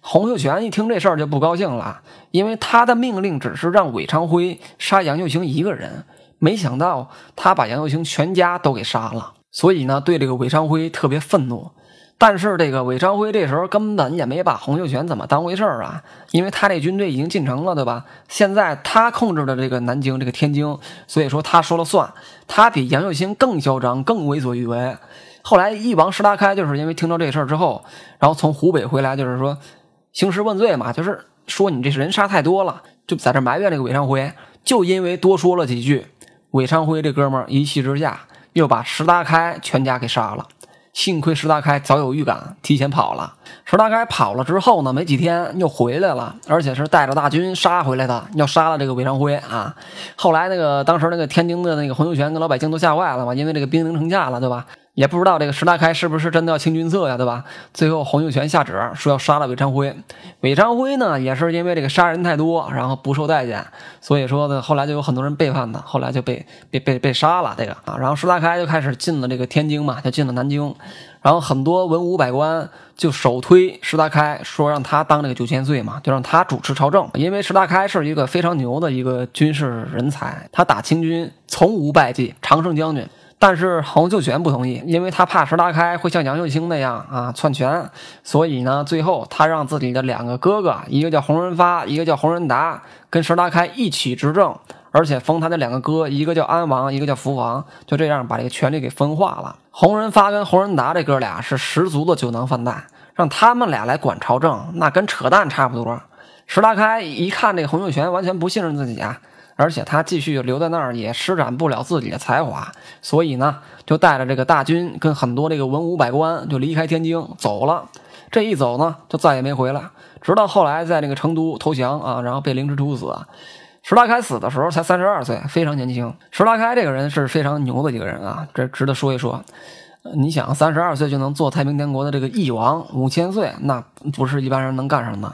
洪秀全一听这事儿就不高兴了，因为他的命令只是让韦昌辉杀杨秀清一个人，没想到他把杨秀清全家都给杀了，所以呢，对这个韦昌辉特别愤怒。但是这个韦昌辉这时候根本也没把洪秀全怎么当回事儿啊，因为他这军队已经进城了，对吧？现在他控制的这个南京、这个天津，所以说他说了算，他比杨秀清更嚣张、更为所欲为。后来一王石达开就是因为听到这事儿之后，然后从湖北回来，就是说。兴师问罪嘛，就是说你这人杀太多了，就在这埋怨这个韦昌辉。就因为多说了几句，韦昌辉这哥们儿一气之下又把石达开全家给杀了。幸亏石达开早有预感，提前跑了。石达开跑了之后呢，没几天又回来了，而且是带着大军杀回来的，要杀了这个韦昌辉啊。后来那个当时那个天津的那个洪秀全跟老百姓都吓坏了嘛，因为这个兵临城下了，对吧？也不知道这个石达开是不是真的要清君侧呀，对吧？最后洪秀全下旨说要杀了韦昌辉，韦昌辉呢也是因为这个杀人太多，然后不受待见，所以说呢后来就有很多人背叛他，后来就被被被被杀了这个啊。然后石达开就开始进了这个天津嘛，就进了南京，然后很多文武百官就首推石达开，说让他当这个九千岁嘛，就让他主持朝政，因为石达开是一个非常牛的一个军事人才，他打清军从无败绩，常胜将军。但是洪秀全不同意，因为他怕石达开会像杨秀清那样啊篡权，所以呢，最后他让自己的两个哥哥，一个叫洪仁发，一个叫洪仁达，跟石达开一起执政，而且封他的两个哥，一个叫安王，一个叫福王，就这样把这个权力给分化了。洪仁发跟洪仁达这哥俩是十足的酒囊饭袋，让他们俩来管朝政，那跟扯淡差不多。石达开一看这个洪秀全完全不信任自己啊。而且他继续留在那儿也施展不了自己的才华，所以呢，就带着这个大军跟很多这个文武百官就离开天津走了。这一走呢，就再也没回来。直到后来在那个成都投降啊，然后被凌迟处死。石达开死的时候才三十二岁，非常年轻。石达开这个人是非常牛的一个人啊，这值得说一说。你想，三十二岁就能做太平天国的这个翼王，五千岁那不是一般人能干上的。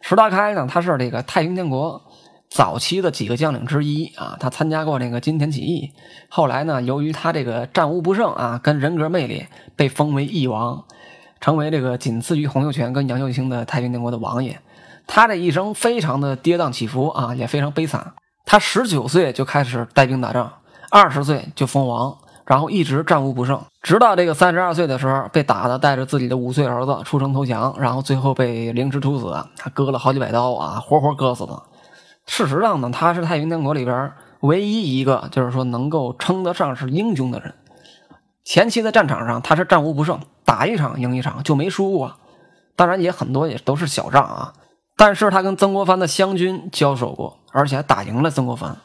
石达开呢，他是这个太平天国。早期的几个将领之一啊，他参加过那个金田起义，后来呢，由于他这个战无不胜啊，跟人格魅力，被封为义王，成为这个仅次于洪秀全跟杨秀清的太平天国的王爷。他这一生非常的跌宕起伏啊，也非常悲惨。他十九岁就开始带兵打仗，二十岁就封王，然后一直战无不胜，直到这个三十二岁的时候被打的带着自己的五岁儿子出城投降，然后最后被凌迟处死，他割了好几百刀啊，活活割死的。事实上呢，他是太平天国里边唯一一个，就是说能够称得上是英雄的人。前期的战场上他是战无不胜，打一场赢一场就没输过。当然也很多也都是小仗啊。但是他跟曾国藩的湘军交手过，而且还打赢了曾国藩。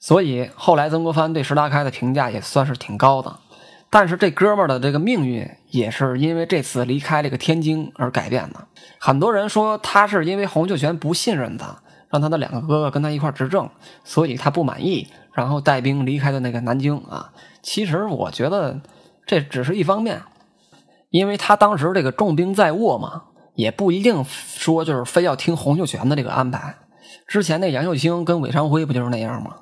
所以后来曾国藩对石达开的评价也算是挺高的。但是这哥们儿的这个命运也是因为这次离开这个天津而改变的。很多人说他是因为洪秀全不信任他。让他的两个哥哥跟他一块执政，所以他不满意，然后带兵离开的那个南京啊。其实我觉得这只是一方面，因为他当时这个重兵在握嘛，也不一定说就是非要听洪秀全的这个安排。之前那杨秀清跟韦昌辉不就是那样吗？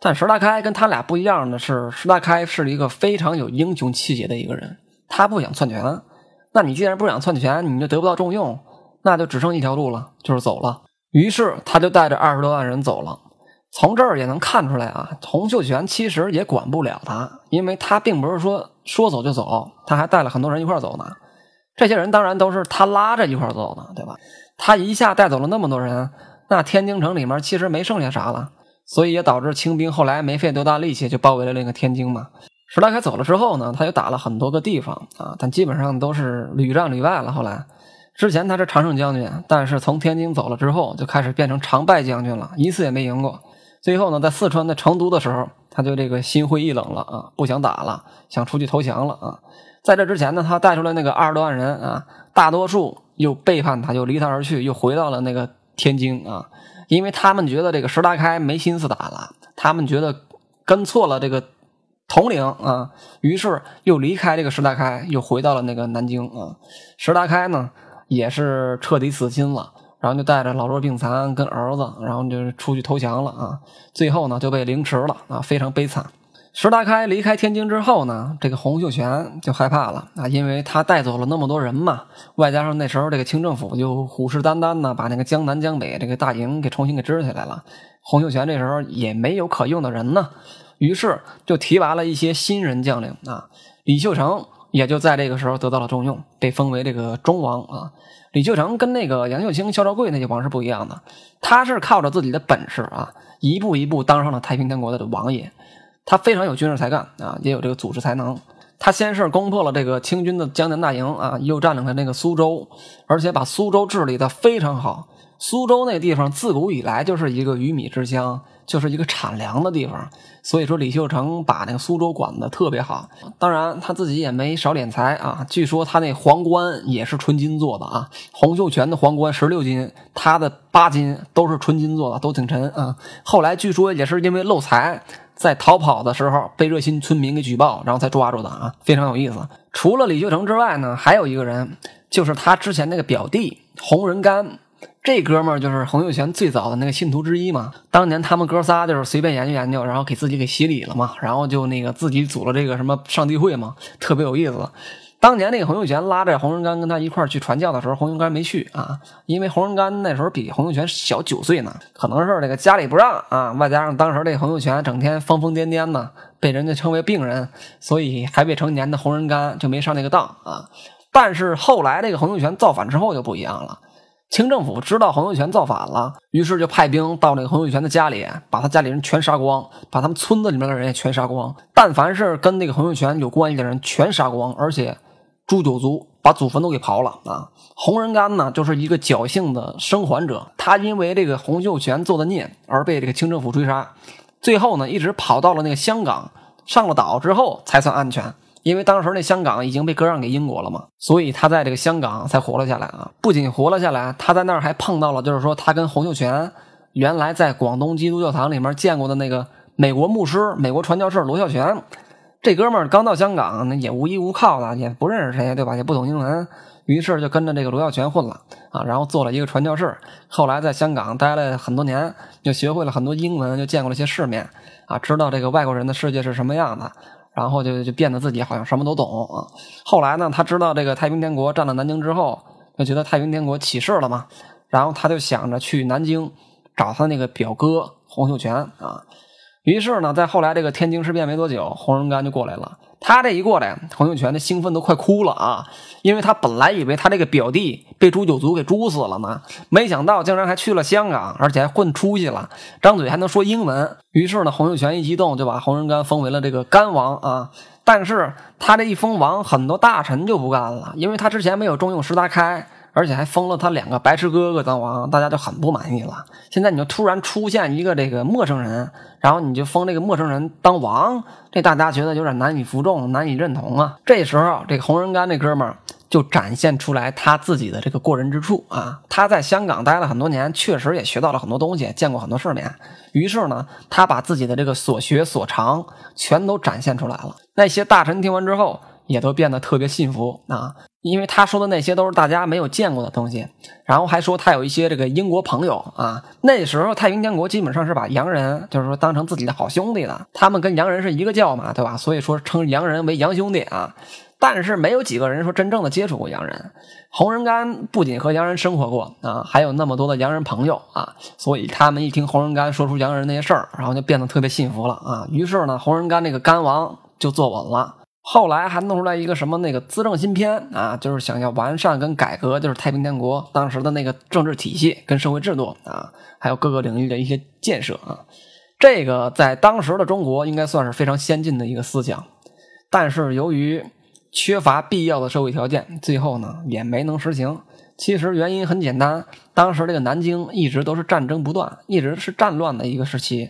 但石达开跟他俩不一样的是，石达开是一个非常有英雄气节的一个人，他不想篡权。那你既然不想篡权，你就得不到重用，那就只剩一条路了，就是走了。于是他就带着二十多万人走了。从这儿也能看出来啊，洪秀全其实也管不了他，因为他并不是说说走就走，他还带了很多人一块走呢。这些人当然都是他拉着一块走的，对吧？他一下带走了那么多人，那天津城里面其实没剩下啥了，所以也导致清兵后来没费多大力气就包围了那个天津嘛。石达开走了之后呢，他又打了很多个地方啊，但基本上都是屡战屡败了。后来，之前他是常胜将军，但是从天津走了之后，就开始变成常败将军了，一次也没赢过。最后呢，在四川的成都的时候，他就这个心灰意冷了啊，不想打了，想出去投降了啊。在这之前呢，他带出来那个二十多万人啊，大多数又背叛他，又离他而去，又回到了那个天津啊，因为他们觉得这个石达开没心思打了，他们觉得跟错了这个统领啊，于是又离开这个石达开，又回到了那个南京啊。石达开呢，也是彻底死心了。然后就带着老弱病残跟儿子，然后就出去投降了啊！最后呢就被凌迟了啊，非常悲惨。石达开离开天津之后呢，这个洪秀全就害怕了啊，因为他带走了那么多人嘛，外加上那时候这个清政府就虎视眈眈的把那个江南江北这个大营给重新给支起来了。洪秀全这时候也没有可用的人呢，于是就提拔了一些新人将领啊，李秀成也就在这个时候得到了重用，被封为这个忠王啊。李秀成跟那个杨秀清、肖兆贵那些王是不一样的，他是靠着自己的本事啊，一步一步当上了太平天国的王爷。他非常有军事才干啊，也有这个组织才能。他先是攻破了这个清军的江南大营啊，又占领了那个苏州，而且把苏州治理的非常好。苏州那地方自古以来就是一个鱼米之乡。就是一个产粮的地方，所以说李秀成把那个苏州管得特别好。当然他自己也没少敛财啊。据说他那皇冠也是纯金做的啊。洪秀全的皇冠十六金，他的八金都是纯金做的，都挺沉啊。后来据说也是因为漏财，在逃跑的时候被热心村民给举报，然后才抓住的啊，非常有意思。除了李秀成之外呢，还有一个人，就是他之前那个表弟洪仁玕。这哥们儿就是洪秀全最早的那个信徒之一嘛。当年他们哥仨就是随便研究研究，然后给自己给洗礼了嘛，然后就那个自己组了这个什么上帝会嘛，特别有意思。当年那个洪秀全拉着洪仁玕跟他一块儿去传教的时候，洪仁玕没去啊，因为洪仁玕那时候比洪秀全小九岁呢，可能是这个家里不让啊，外加上当时这洪秀全整天疯疯癫癫的，被人家称为病人，所以还未成年的洪仁玕就没上那个当啊。但是后来这个洪秀全造反之后就不一样了。清政府知道洪秀全造反了，于是就派兵到那个洪秀全的家里，把他家里人全杀光，把他们村子里面的人也全杀光。但凡是跟那个洪秀全有关系的人，全杀光，而且诛九族，把祖坟都给刨了啊！洪仁玕呢，就是一个侥幸的生还者，他因为这个洪秀全做的孽而被这个清政府追杀，最后呢，一直跑到了那个香港，上了岛之后才算安全。因为当时那香港已经被割让给英国了嘛，所以他在这个香港才活了下来啊！不仅活了下来，他在那儿还碰到了，就是说他跟洪秀全原来在广东基督教堂里面见过的那个美国牧师、美国传教士罗孝全。这哥们儿刚到香港，那也无依无靠的，也不认识谁，对吧？也不懂英文，于是就跟着这个罗孝全混了啊，然后做了一个传教士。后来在香港待了很多年，就学会了很多英文，就见过了些世面啊，知道这个外国人的世界是什么样的。然后就就变得自己好像什么都懂啊。后来呢，他知道这个太平天国占了南京之后，就觉得太平天国起事了嘛。然后他就想着去南京找他那个表哥洪秀全啊。于是呢，在后来这个天津事变没多久，洪仁玕就过来了。他这一过来，洪秀全的兴奋都快哭了啊！因为他本来以为他这个表弟被诛九族给诛死了呢，没想到竟然还去了香港，而且还混出息了，张嘴还能说英文。于是呢，洪秀全一激动，就把洪仁玕封为了这个干王啊。但是他这一封王，很多大臣就不干了，因为他之前没有重用石达开。而且还封了他两个白痴哥哥当王，大家就很不满意了。现在你就突然出现一个这个陌生人，然后你就封这个陌生人当王，这大家觉得有点难以服众、难以认同啊。这时候，这个洪仁干这哥们儿就展现出来他自己的这个过人之处啊。他在香港待了很多年，确实也学到了很多东西，见过很多世面。于是呢，他把自己的这个所学所长全都展现出来了。那些大臣听完之后。也都变得特别信服啊，因为他说的那些都是大家没有见过的东西，然后还说他有一些这个英国朋友啊。那时候太平天国基本上是把洋人就是说当成自己的好兄弟的，他们跟洋人是一个教嘛，对吧？所以说称洋人为洋兄弟啊。但是没有几个人说真正的接触过洋人。洪仁玕不仅和洋人生活过啊，还有那么多的洋人朋友啊，所以他们一听洪仁玕说出洋人那些事儿，然后就变得特别信服了啊。于是呢，洪仁玕那个干王就坐稳了。后来还弄出来一个什么那个资政新篇啊，就是想要完善跟改革，就是太平天国当时的那个政治体系跟社会制度啊，还有各个领域的一些建设啊。这个在当时的中国应该算是非常先进的一个思想。但是由于缺乏必要的社会条件，最后呢也没能实行。其实原因很简单，当时这个南京一直都是战争不断，一直是战乱的一个时期。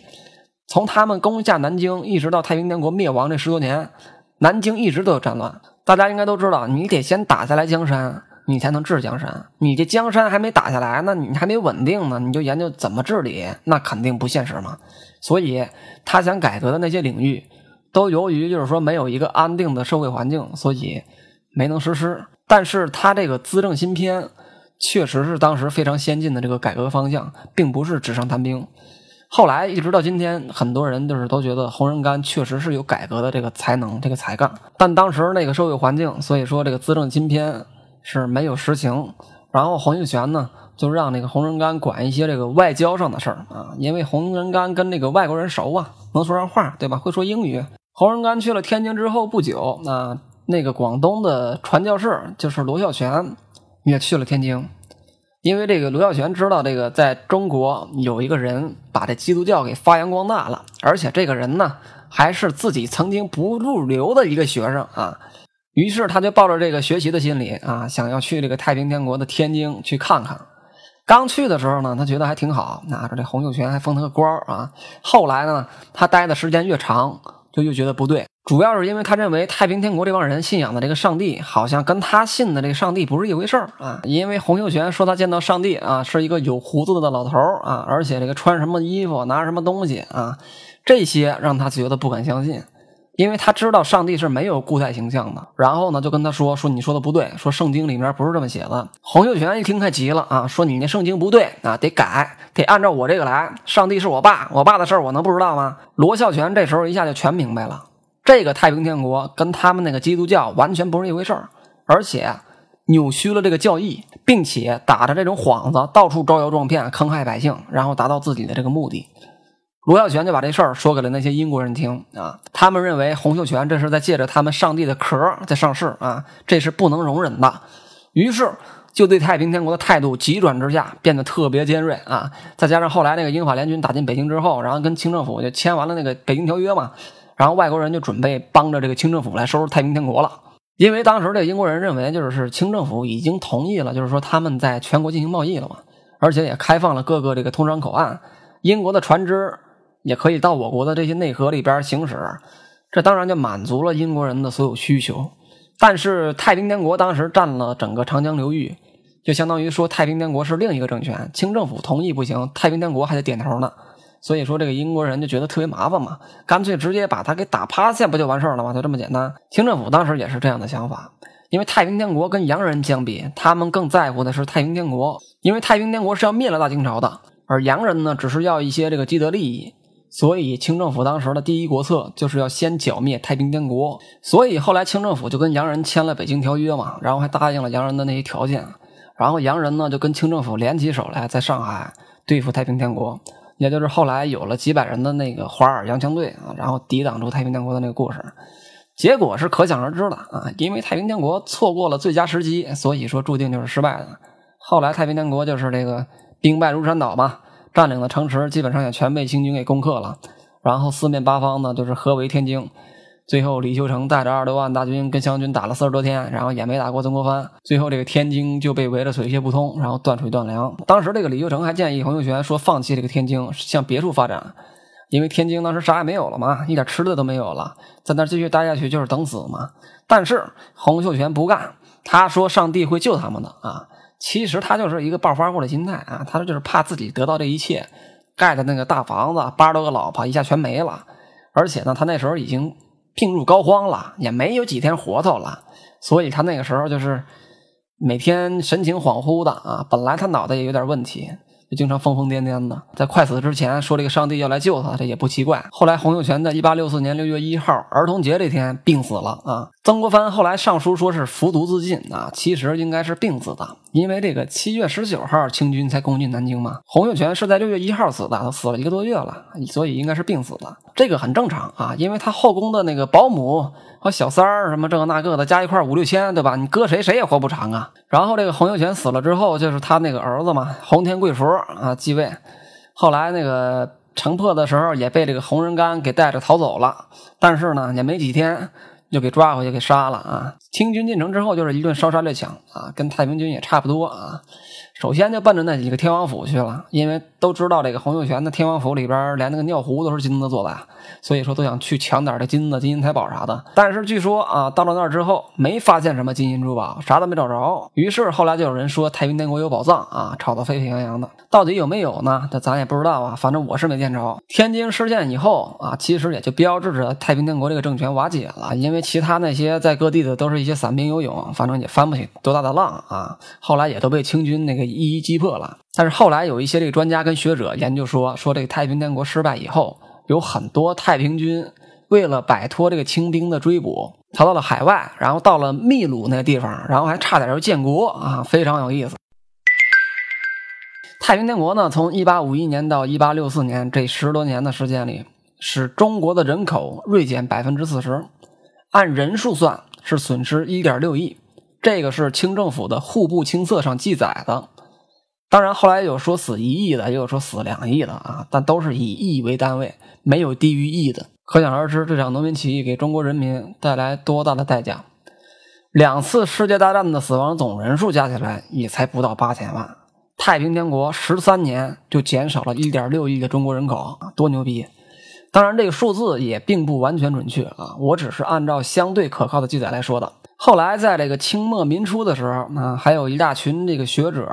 从他们攻下南京，一直到太平天国灭亡这十多年，南京一直都有战乱。大家应该都知道，你得先打下来江山，你才能治江山。你这江山还没打下来，那你还没稳定呢，你就研究怎么治理，那肯定不现实嘛。所以他想改革的那些领域，都由于就是说没有一个安定的社会环境，所以没能实施。但是他这个资政新篇。确实是当时非常先进的这个改革方向，并不是纸上谈兵。后来一直到今天，很多人就是都觉得洪仁玕确实是有改革的这个才能、这个才干。但当时那个社会环境，所以说这个资政金篇是没有实行。然后洪秀全呢，就让那个洪仁玕管一些这个外交上的事儿啊，因为洪仁玕跟那个外国人熟啊，能说上话，对吧？会说英语。洪仁玕去了天津之后不久，那那个广东的传教士就是罗孝全。也去了天津，因为这个罗孝全知道这个在中国有一个人把这基督教给发扬光大了，而且这个人呢还是自己曾经不入流的一个学生啊，于是他就抱着这个学习的心理啊，想要去这个太平天国的天津去看看。刚去的时候呢，他觉得还挺好，拿着这洪秀全还封他个官啊。后来呢，他待的时间越长，就越觉得不对。主要是因为他认为太平天国这帮人信仰的这个上帝，好像跟他信的这个上帝不是一回事儿啊。因为洪秀全说他见到上帝啊，是一个有胡子的老头儿啊，而且这个穿什么衣服、拿什么东西啊，这些让他觉得不敢相信。因为他知道上帝是没有固态形象的。然后呢，就跟他说说你说的不对，说圣经里面不是这么写的。洪秀全一听太急了啊，说你那圣经不对啊，得改，得按照我这个来。上帝是我爸，我爸的事儿我能不知道吗？罗孝全这时候一下就全明白了。这个太平天国跟他们那个基督教完全不是一回事儿，而且扭曲了这个教义，并且打着这种幌子到处招摇撞骗，坑害百姓，然后达到自己的这个目的。罗孝全就把这事儿说给了那些英国人听啊，他们认为洪秀全这是在借着他们上帝的壳在上市啊，这是不能容忍的。于是就对太平天国的态度急转直下，变得特别尖锐啊。再加上后来那个英法联军打进北京之后，然后跟清政府就签完了那个北京条约嘛。然后外国人就准备帮着这个清政府来收拾太平天国了，因为当时这英国人认为，就是清政府已经同意了，就是说他们在全国进行贸易了嘛，而且也开放了各个这个通商口岸，英国的船只也可以到我国的这些内河里边行驶，这当然就满足了英国人的所有需求。但是太平天国当时占了整个长江流域，就相当于说太平天国是另一个政权，清政府同意不行，太平天国还得点头呢。所以说，这个英国人就觉得特别麻烦嘛，干脆直接把他给打趴下，不就完事儿了吗？就这么简单。清政府当时也是这样的想法，因为太平天国跟洋人相比，他们更在乎的是太平天国，因为太平天国是要灭了大清朝的，而洋人呢，只是要一些这个既得利益。所以清政府当时的第一国策就是要先剿灭太平天国。所以后来清政府就跟洋人签了《北京条约》嘛，然后还答应了洋人的那些条件，然后洋人呢就跟清政府联起手来，在上海对付太平天国。也就是后来有了几百人的那个华尔洋枪队啊，然后抵挡住太平天国的那个故事，结果是可想而知的啊。因为太平天国错过了最佳时机，所以说注定就是失败的。后来太平天国就是这个兵败如山倒嘛，占领的城池基本上也全被清军给攻克了，然后四面八方呢就是合围天津。最后，李秀成带着二十多万大军跟湘军打了四十多天，然后也没打过曾国藩。最后，这个天津就被围得水泄不通，然后断水断粮。当时，这个李秀成还建议洪秀全说放弃这个天津，向别处发展，因为天津当时啥也没有了嘛，一点吃的都没有了，在那继续待下去就是等死嘛。但是洪秀全不干，他说上帝会救他们的啊。其实他就是一个暴发户的心态啊，他就是怕自己得到这一切，盖的那个大房子，八十多个老婆一下全没了，而且呢，他那时候已经。病入膏肓了，也没有几天活头了，所以他那个时候就是每天神情恍惚的啊。本来他脑袋也有点问题。就经常疯疯癫癫的，在快死之前说这个上帝要来救他，这也不奇怪。后来洪秀全在一八六四年六月一号儿童节这天病死了啊。曾国藩后来上书说是服毒自尽啊，其实应该是病死的，因为这个七月十九号清军才攻进南京嘛。洪秀全是在六月一号死的，他死了一个多月了，所以应该是病死的，这个很正常啊，因为他后宫的那个保姆。和小三儿什么这个那个的加一块五六千，对吧？你搁谁谁也活不长啊。然后这个洪秀全死了之后，就是他那个儿子嘛，洪天贵福啊继位。后来那个城破的时候，也被这个洪仁玕给带着逃走了。但是呢，也没几天，就给抓回去给杀了啊！清军进城之后就是一顿烧杀掠抢啊，跟太平军也差不多啊。首先就奔着那几个天王府去了，因为都知道这个洪秀全的天王府里边连那个尿壶都是金子做的，所以说都想去抢点这金子、金银财宝啥的。但是据说啊，到了那儿之后没发现什么金银珠宝，啥都没找着。于是后来就有人说太平天国有宝藏啊，吵得沸沸扬扬的。到底有没有呢？这咱也不知道啊。反正我是没见着。天津事件以后啊，其实也就标志着太平天国这个政权瓦解了，因为其他那些在各地的都是一些散兵游勇，反正也翻不起多大的浪啊。后来也都被清军那个。一一击破了，但是后来有一些这个专家跟学者研究说，说这个太平天国失败以后，有很多太平军为了摆脱这个清兵的追捕，逃到了海外，然后到了秘鲁那地方，然后还差点就建国啊，非常有意思。太平天国呢，从一八五一年到一八六四年这十多年的时间里，使中国的人口锐减百分之四十，按人数算是损失一点六亿。这个是清政府的户部清册上记载的，当然后来有说死一亿的，也有说死两亿的啊，但都是以亿为单位，没有低于亿的。可想而知，这场农民起义给中国人民带来多大的代价。两次世界大战的死亡总人数加起来也才不到八千万，太平天国十三年就减少了一点六亿的中国人口，多牛逼！当然，这个数字也并不完全准确啊，我只是按照相对可靠的记载来说的。后来，在这个清末民初的时候，啊，还有一大群这个学者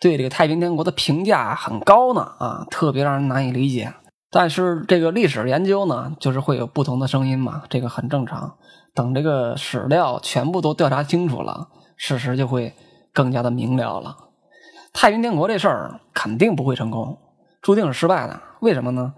对这个太平天国的评价很高呢，啊，特别让人难以理解。但是这个历史研究呢，就是会有不同的声音嘛，这个很正常。等这个史料全部都调查清楚了，事实就会更加的明了了。太平天国这事儿肯定不会成功，注定是失败的。为什么呢？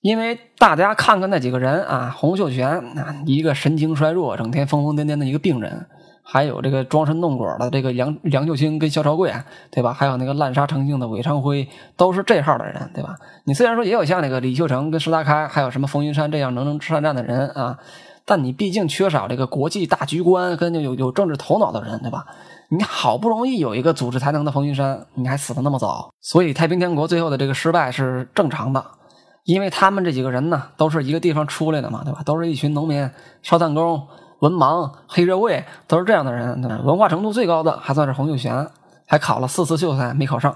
因为大家看看那几个人啊，洪秀全啊，一个神经衰弱、整天疯疯癫癫的一个病人，还有这个装神弄鬼的这个梁梁秀清跟萧朝贵，对吧？还有那个滥杀成性的韦昌辉，都是这号的人，对吧？你虽然说也有像那个李秀成跟石达开，还有什么冯云山这样能能善战的人啊，但你毕竟缺少这个国际大局观跟有有政治头脑的人，对吧？你好不容易有一个组织才能的冯云山，你还死的那么早，所以太平天国最后的这个失败是正常的。因为他们这几个人呢，都是一个地方出来的嘛，对吧？都是一群农民、烧炭工、文盲、黑社会，都是这样的人。文化程度最高的还算是洪秀全，还考了四次秀才没考上。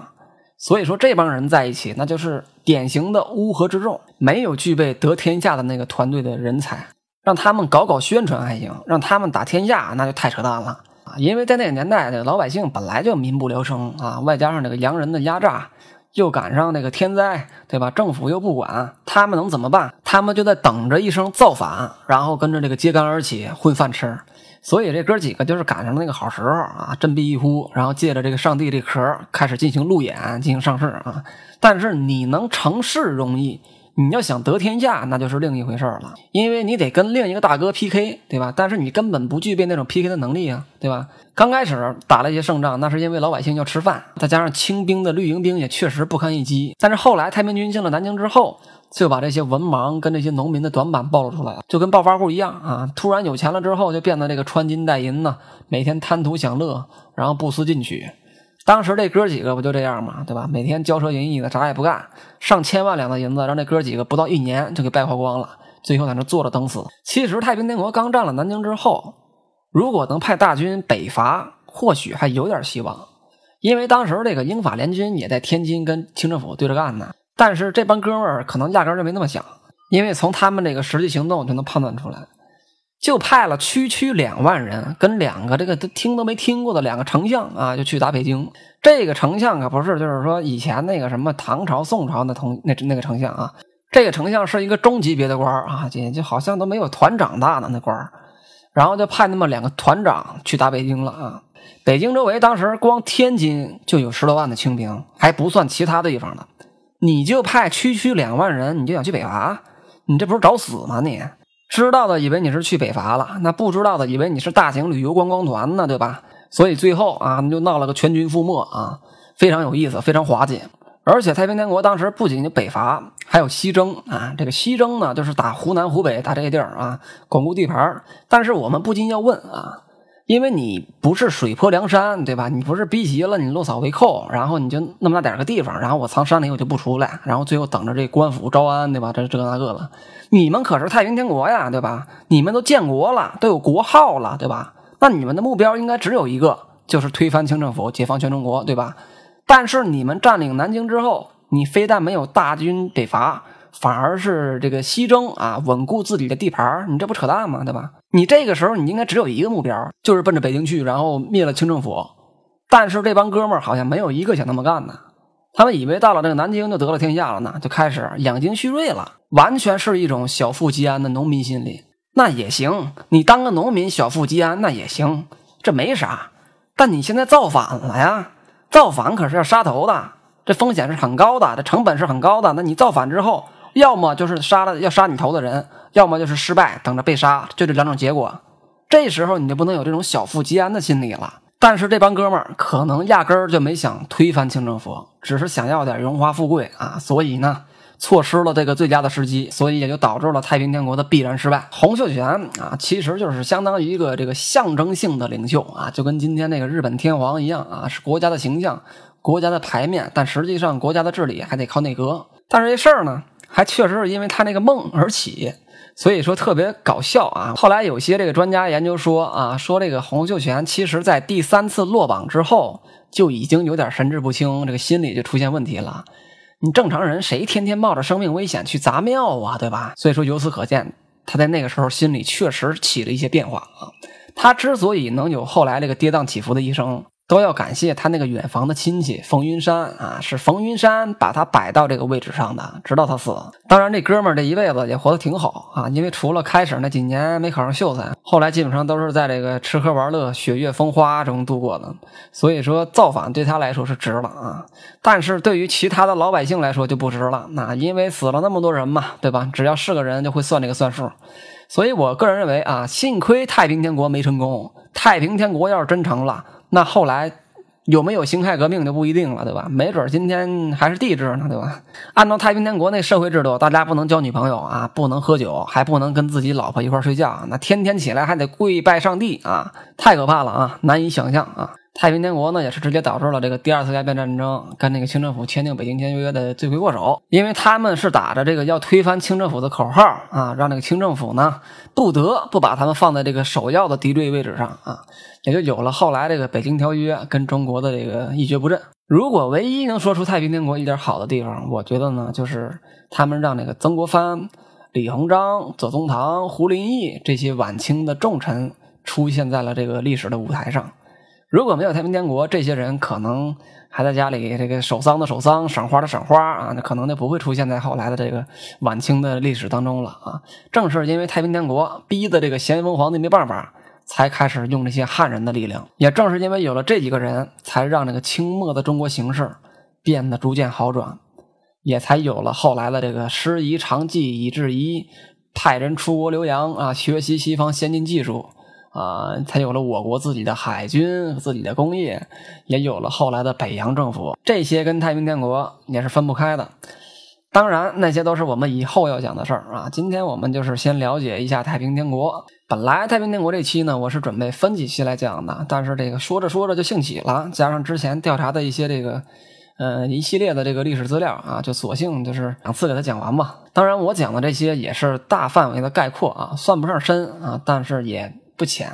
所以说这帮人在一起，那就是典型的乌合之众，没有具备得天下的那个团队的人才。让他们搞搞宣传还行，让他们打天下那就太扯淡了啊！因为在那个年代，这老百姓本来就民不聊生啊，外加上这个洋人的压榨。又赶上那个天灾，对吧？政府又不管，他们能怎么办？他们就在等着一声造反，然后跟着这个揭竿而起混饭吃。所以这哥几个就是赶上了那个好时候啊，振臂一呼，然后借着这个上帝这壳开始进行路演，进行上市啊。但是你能成事容易。你要想得天下，那就是另一回事了，因为你得跟另一个大哥 PK，对吧？但是你根本不具备那种 PK 的能力啊，对吧？刚开始打了一些胜仗，那是因为老百姓要吃饭，再加上清兵的绿营兵也确实不堪一击。但是后来太平军进了南京之后，就把这些文盲跟这些农民的短板暴露出来了，就跟暴发户一样啊！突然有钱了之后，就变得这个穿金戴银呢，每天贪图享乐，然后不思进取。当时这哥几个不就这样吗？对吧？每天骄奢淫逸的，啥也不干，上千万两的银子让这哥几个不到一年就给败花光了，最后在那坐着等死。其实太平天国刚占了南京之后，如果能派大军北伐，或许还有点希望，因为当时这个英法联军也在天津跟清政府对着干呢。但是这帮哥们儿可能压根就没那么想，因为从他们这个实际行动就能判断出来。就派了区区两万人，跟两个这个都听都没听过的两个丞相啊，就去打北京。这个丞相可不是，就是说以前那个什么唐朝、宋朝那同那那个丞相啊，这个丞相是一个中级别的官啊，就就好像都没有团长大呢那官然后就派那么两个团长去打北京了啊。北京周围当时光天津就有十多万的清兵，还不算其他地方的。你就派区区两万人，你就想去北伐？你这不是找死吗你？知道的以为你是去北伐了，那不知道的以为你是大型旅游观光团呢，对吧？所以最后啊，就闹了个全军覆没啊，非常有意思，非常滑稽。而且太平天国当时不仅就北伐，还有西征啊。这个西征呢，就是打湖南、湖北，打这些地儿啊，巩固地盘。但是我们不禁要问啊，因为你不是水泊梁山，对吧？你不是逼急了，你落草为寇，然后你就那么大点个地方，然后我藏山里我就不出来，然后最后等着这官府招安，对吧？这这那个了。你们可是太平天国呀，对吧？你们都建国了，都有国号了，对吧？那你们的目标应该只有一个，就是推翻清政府，解放全中国，对吧？但是你们占领南京之后，你非但没有大军北伐。反而是这个西征啊，稳固自己的地盘你这不扯淡吗？对吧？你这个时候你应该只有一个目标，就是奔着北京去，然后灭了清政府。但是这帮哥们儿好像没有一个想那么干的，他们以为到了这个南京就得了天下了呢，就开始养精蓄锐了，完全是一种小富即安的农民心理。那也行，你当个农民小富即安那也行，这没啥。但你现在造反了呀，造反可是要杀头的，这风险是很高的，这成本是很高的。那你造反之后。要么就是杀了要杀你头的人，要么就是失败等着被杀，就这两种结果。这时候你就不能有这种小富即安的心理了。但是这帮哥们儿可能压根儿就没想推翻清政府，只是想要点荣华富贵啊，所以呢错失了这个最佳的时机，所以也就导致了太平天国的必然失败。洪秀全啊，其实就是相当于一个这个象征性的领袖啊，就跟今天那个日本天皇一样啊，是国家的形象、国家的牌面，但实际上国家的治理还得靠内阁。但是这事儿呢？还确实是因为他那个梦而起，所以说特别搞笑啊。后来有些这个专家研究说啊，说这个洪秀全其实在第三次落榜之后就已经有点神志不清，这个心理就出现问题了。你正常人谁天天冒着生命危险去砸庙啊，对吧？所以说由此可见，他在那个时候心里确实起了一些变化啊。他之所以能有后来这个跌宕起伏的一生。都要感谢他那个远房的亲戚冯云山啊，是冯云山把他摆到这个位置上的，直到他死。当然，这哥们儿这一辈子也活得挺好啊，因为除了开始那几年没考上秀才，后来基本上都是在这个吃喝玩乐、雪月风花中度过的。所以说，造反对他来说是值了啊，但是对于其他的老百姓来说就不值了。那因为死了那么多人嘛，对吧？只要是个人就会算这个算数。所以我个人认为啊，幸亏太平天国没成功，太平天国要是真成了。那后来有没有辛亥革命就不一定了，对吧？没准今天还是帝制呢，对吧？按照太平天国那社会制度，大家不能交女朋友啊，不能喝酒，还不能跟自己老婆一块睡觉，那天天起来还得跪拜上帝啊，太可怕了啊，难以想象啊。太平天国呢，也是直接导致了这个第二次鸦片战争跟那个清政府签订《北京签约》的罪魁祸首，因为他们是打着这个要推翻清政府的口号啊，让这个清政府呢不得不把他们放在这个首要的敌对位置上啊，也就有了后来这个《北京条约》跟中国的这个一蹶不振。如果唯一能说出太平天国一点好的地方，我觉得呢，就是他们让那个曾国藩、李鸿章、左宗棠、胡林翼这些晚清的重臣出现在了这个历史的舞台上。如果没有太平天国，这些人可能还在家里这个守丧的守丧，赏花的赏花啊，那可能就不会出现在后来的这个晚清的历史当中了啊。正是因为太平天国逼的这个咸丰皇帝没办法，才开始用这些汉人的力量。也正是因为有了这几个人，才让这个清末的中国形势变得逐渐好转，也才有了后来的这个师夷长技以制夷，派人出国留洋啊，学习西方先进技术。啊，才有了我国自己的海军、自己的工业，也有了后来的北洋政府。这些跟太平天国也是分不开的。当然，那些都是我们以后要讲的事儿啊。今天我们就是先了解一下太平天国。本来太平天国这期呢，我是准备分几期来讲的，但是这个说着说着就兴起了，加上之前调查的一些这个，呃，一系列的这个历史资料啊，就索性就是两次给他讲完吧。当然，我讲的这些也是大范围的概括啊，算不上深啊，但是也。不浅，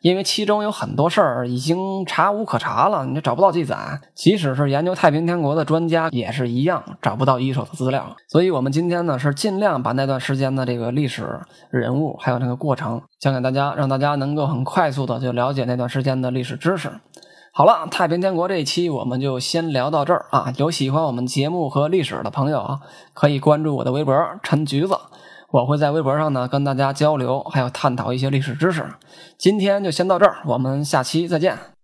因为其中有很多事儿已经查无可查了，你就找不到记载。即使是研究太平天国的专家也是一样，找不到一手的资料。所以，我们今天呢是尽量把那段时间的这个历史人物还有那个过程讲给大家，让大家能够很快速的就了解那段时间的历史知识。好了，太平天国这一期我们就先聊到这儿啊！有喜欢我们节目和历史的朋友啊，可以关注我的微博陈橘子。我会在微博上呢跟大家交流，还有探讨一些历史知识。今天就先到这儿，我们下期再见。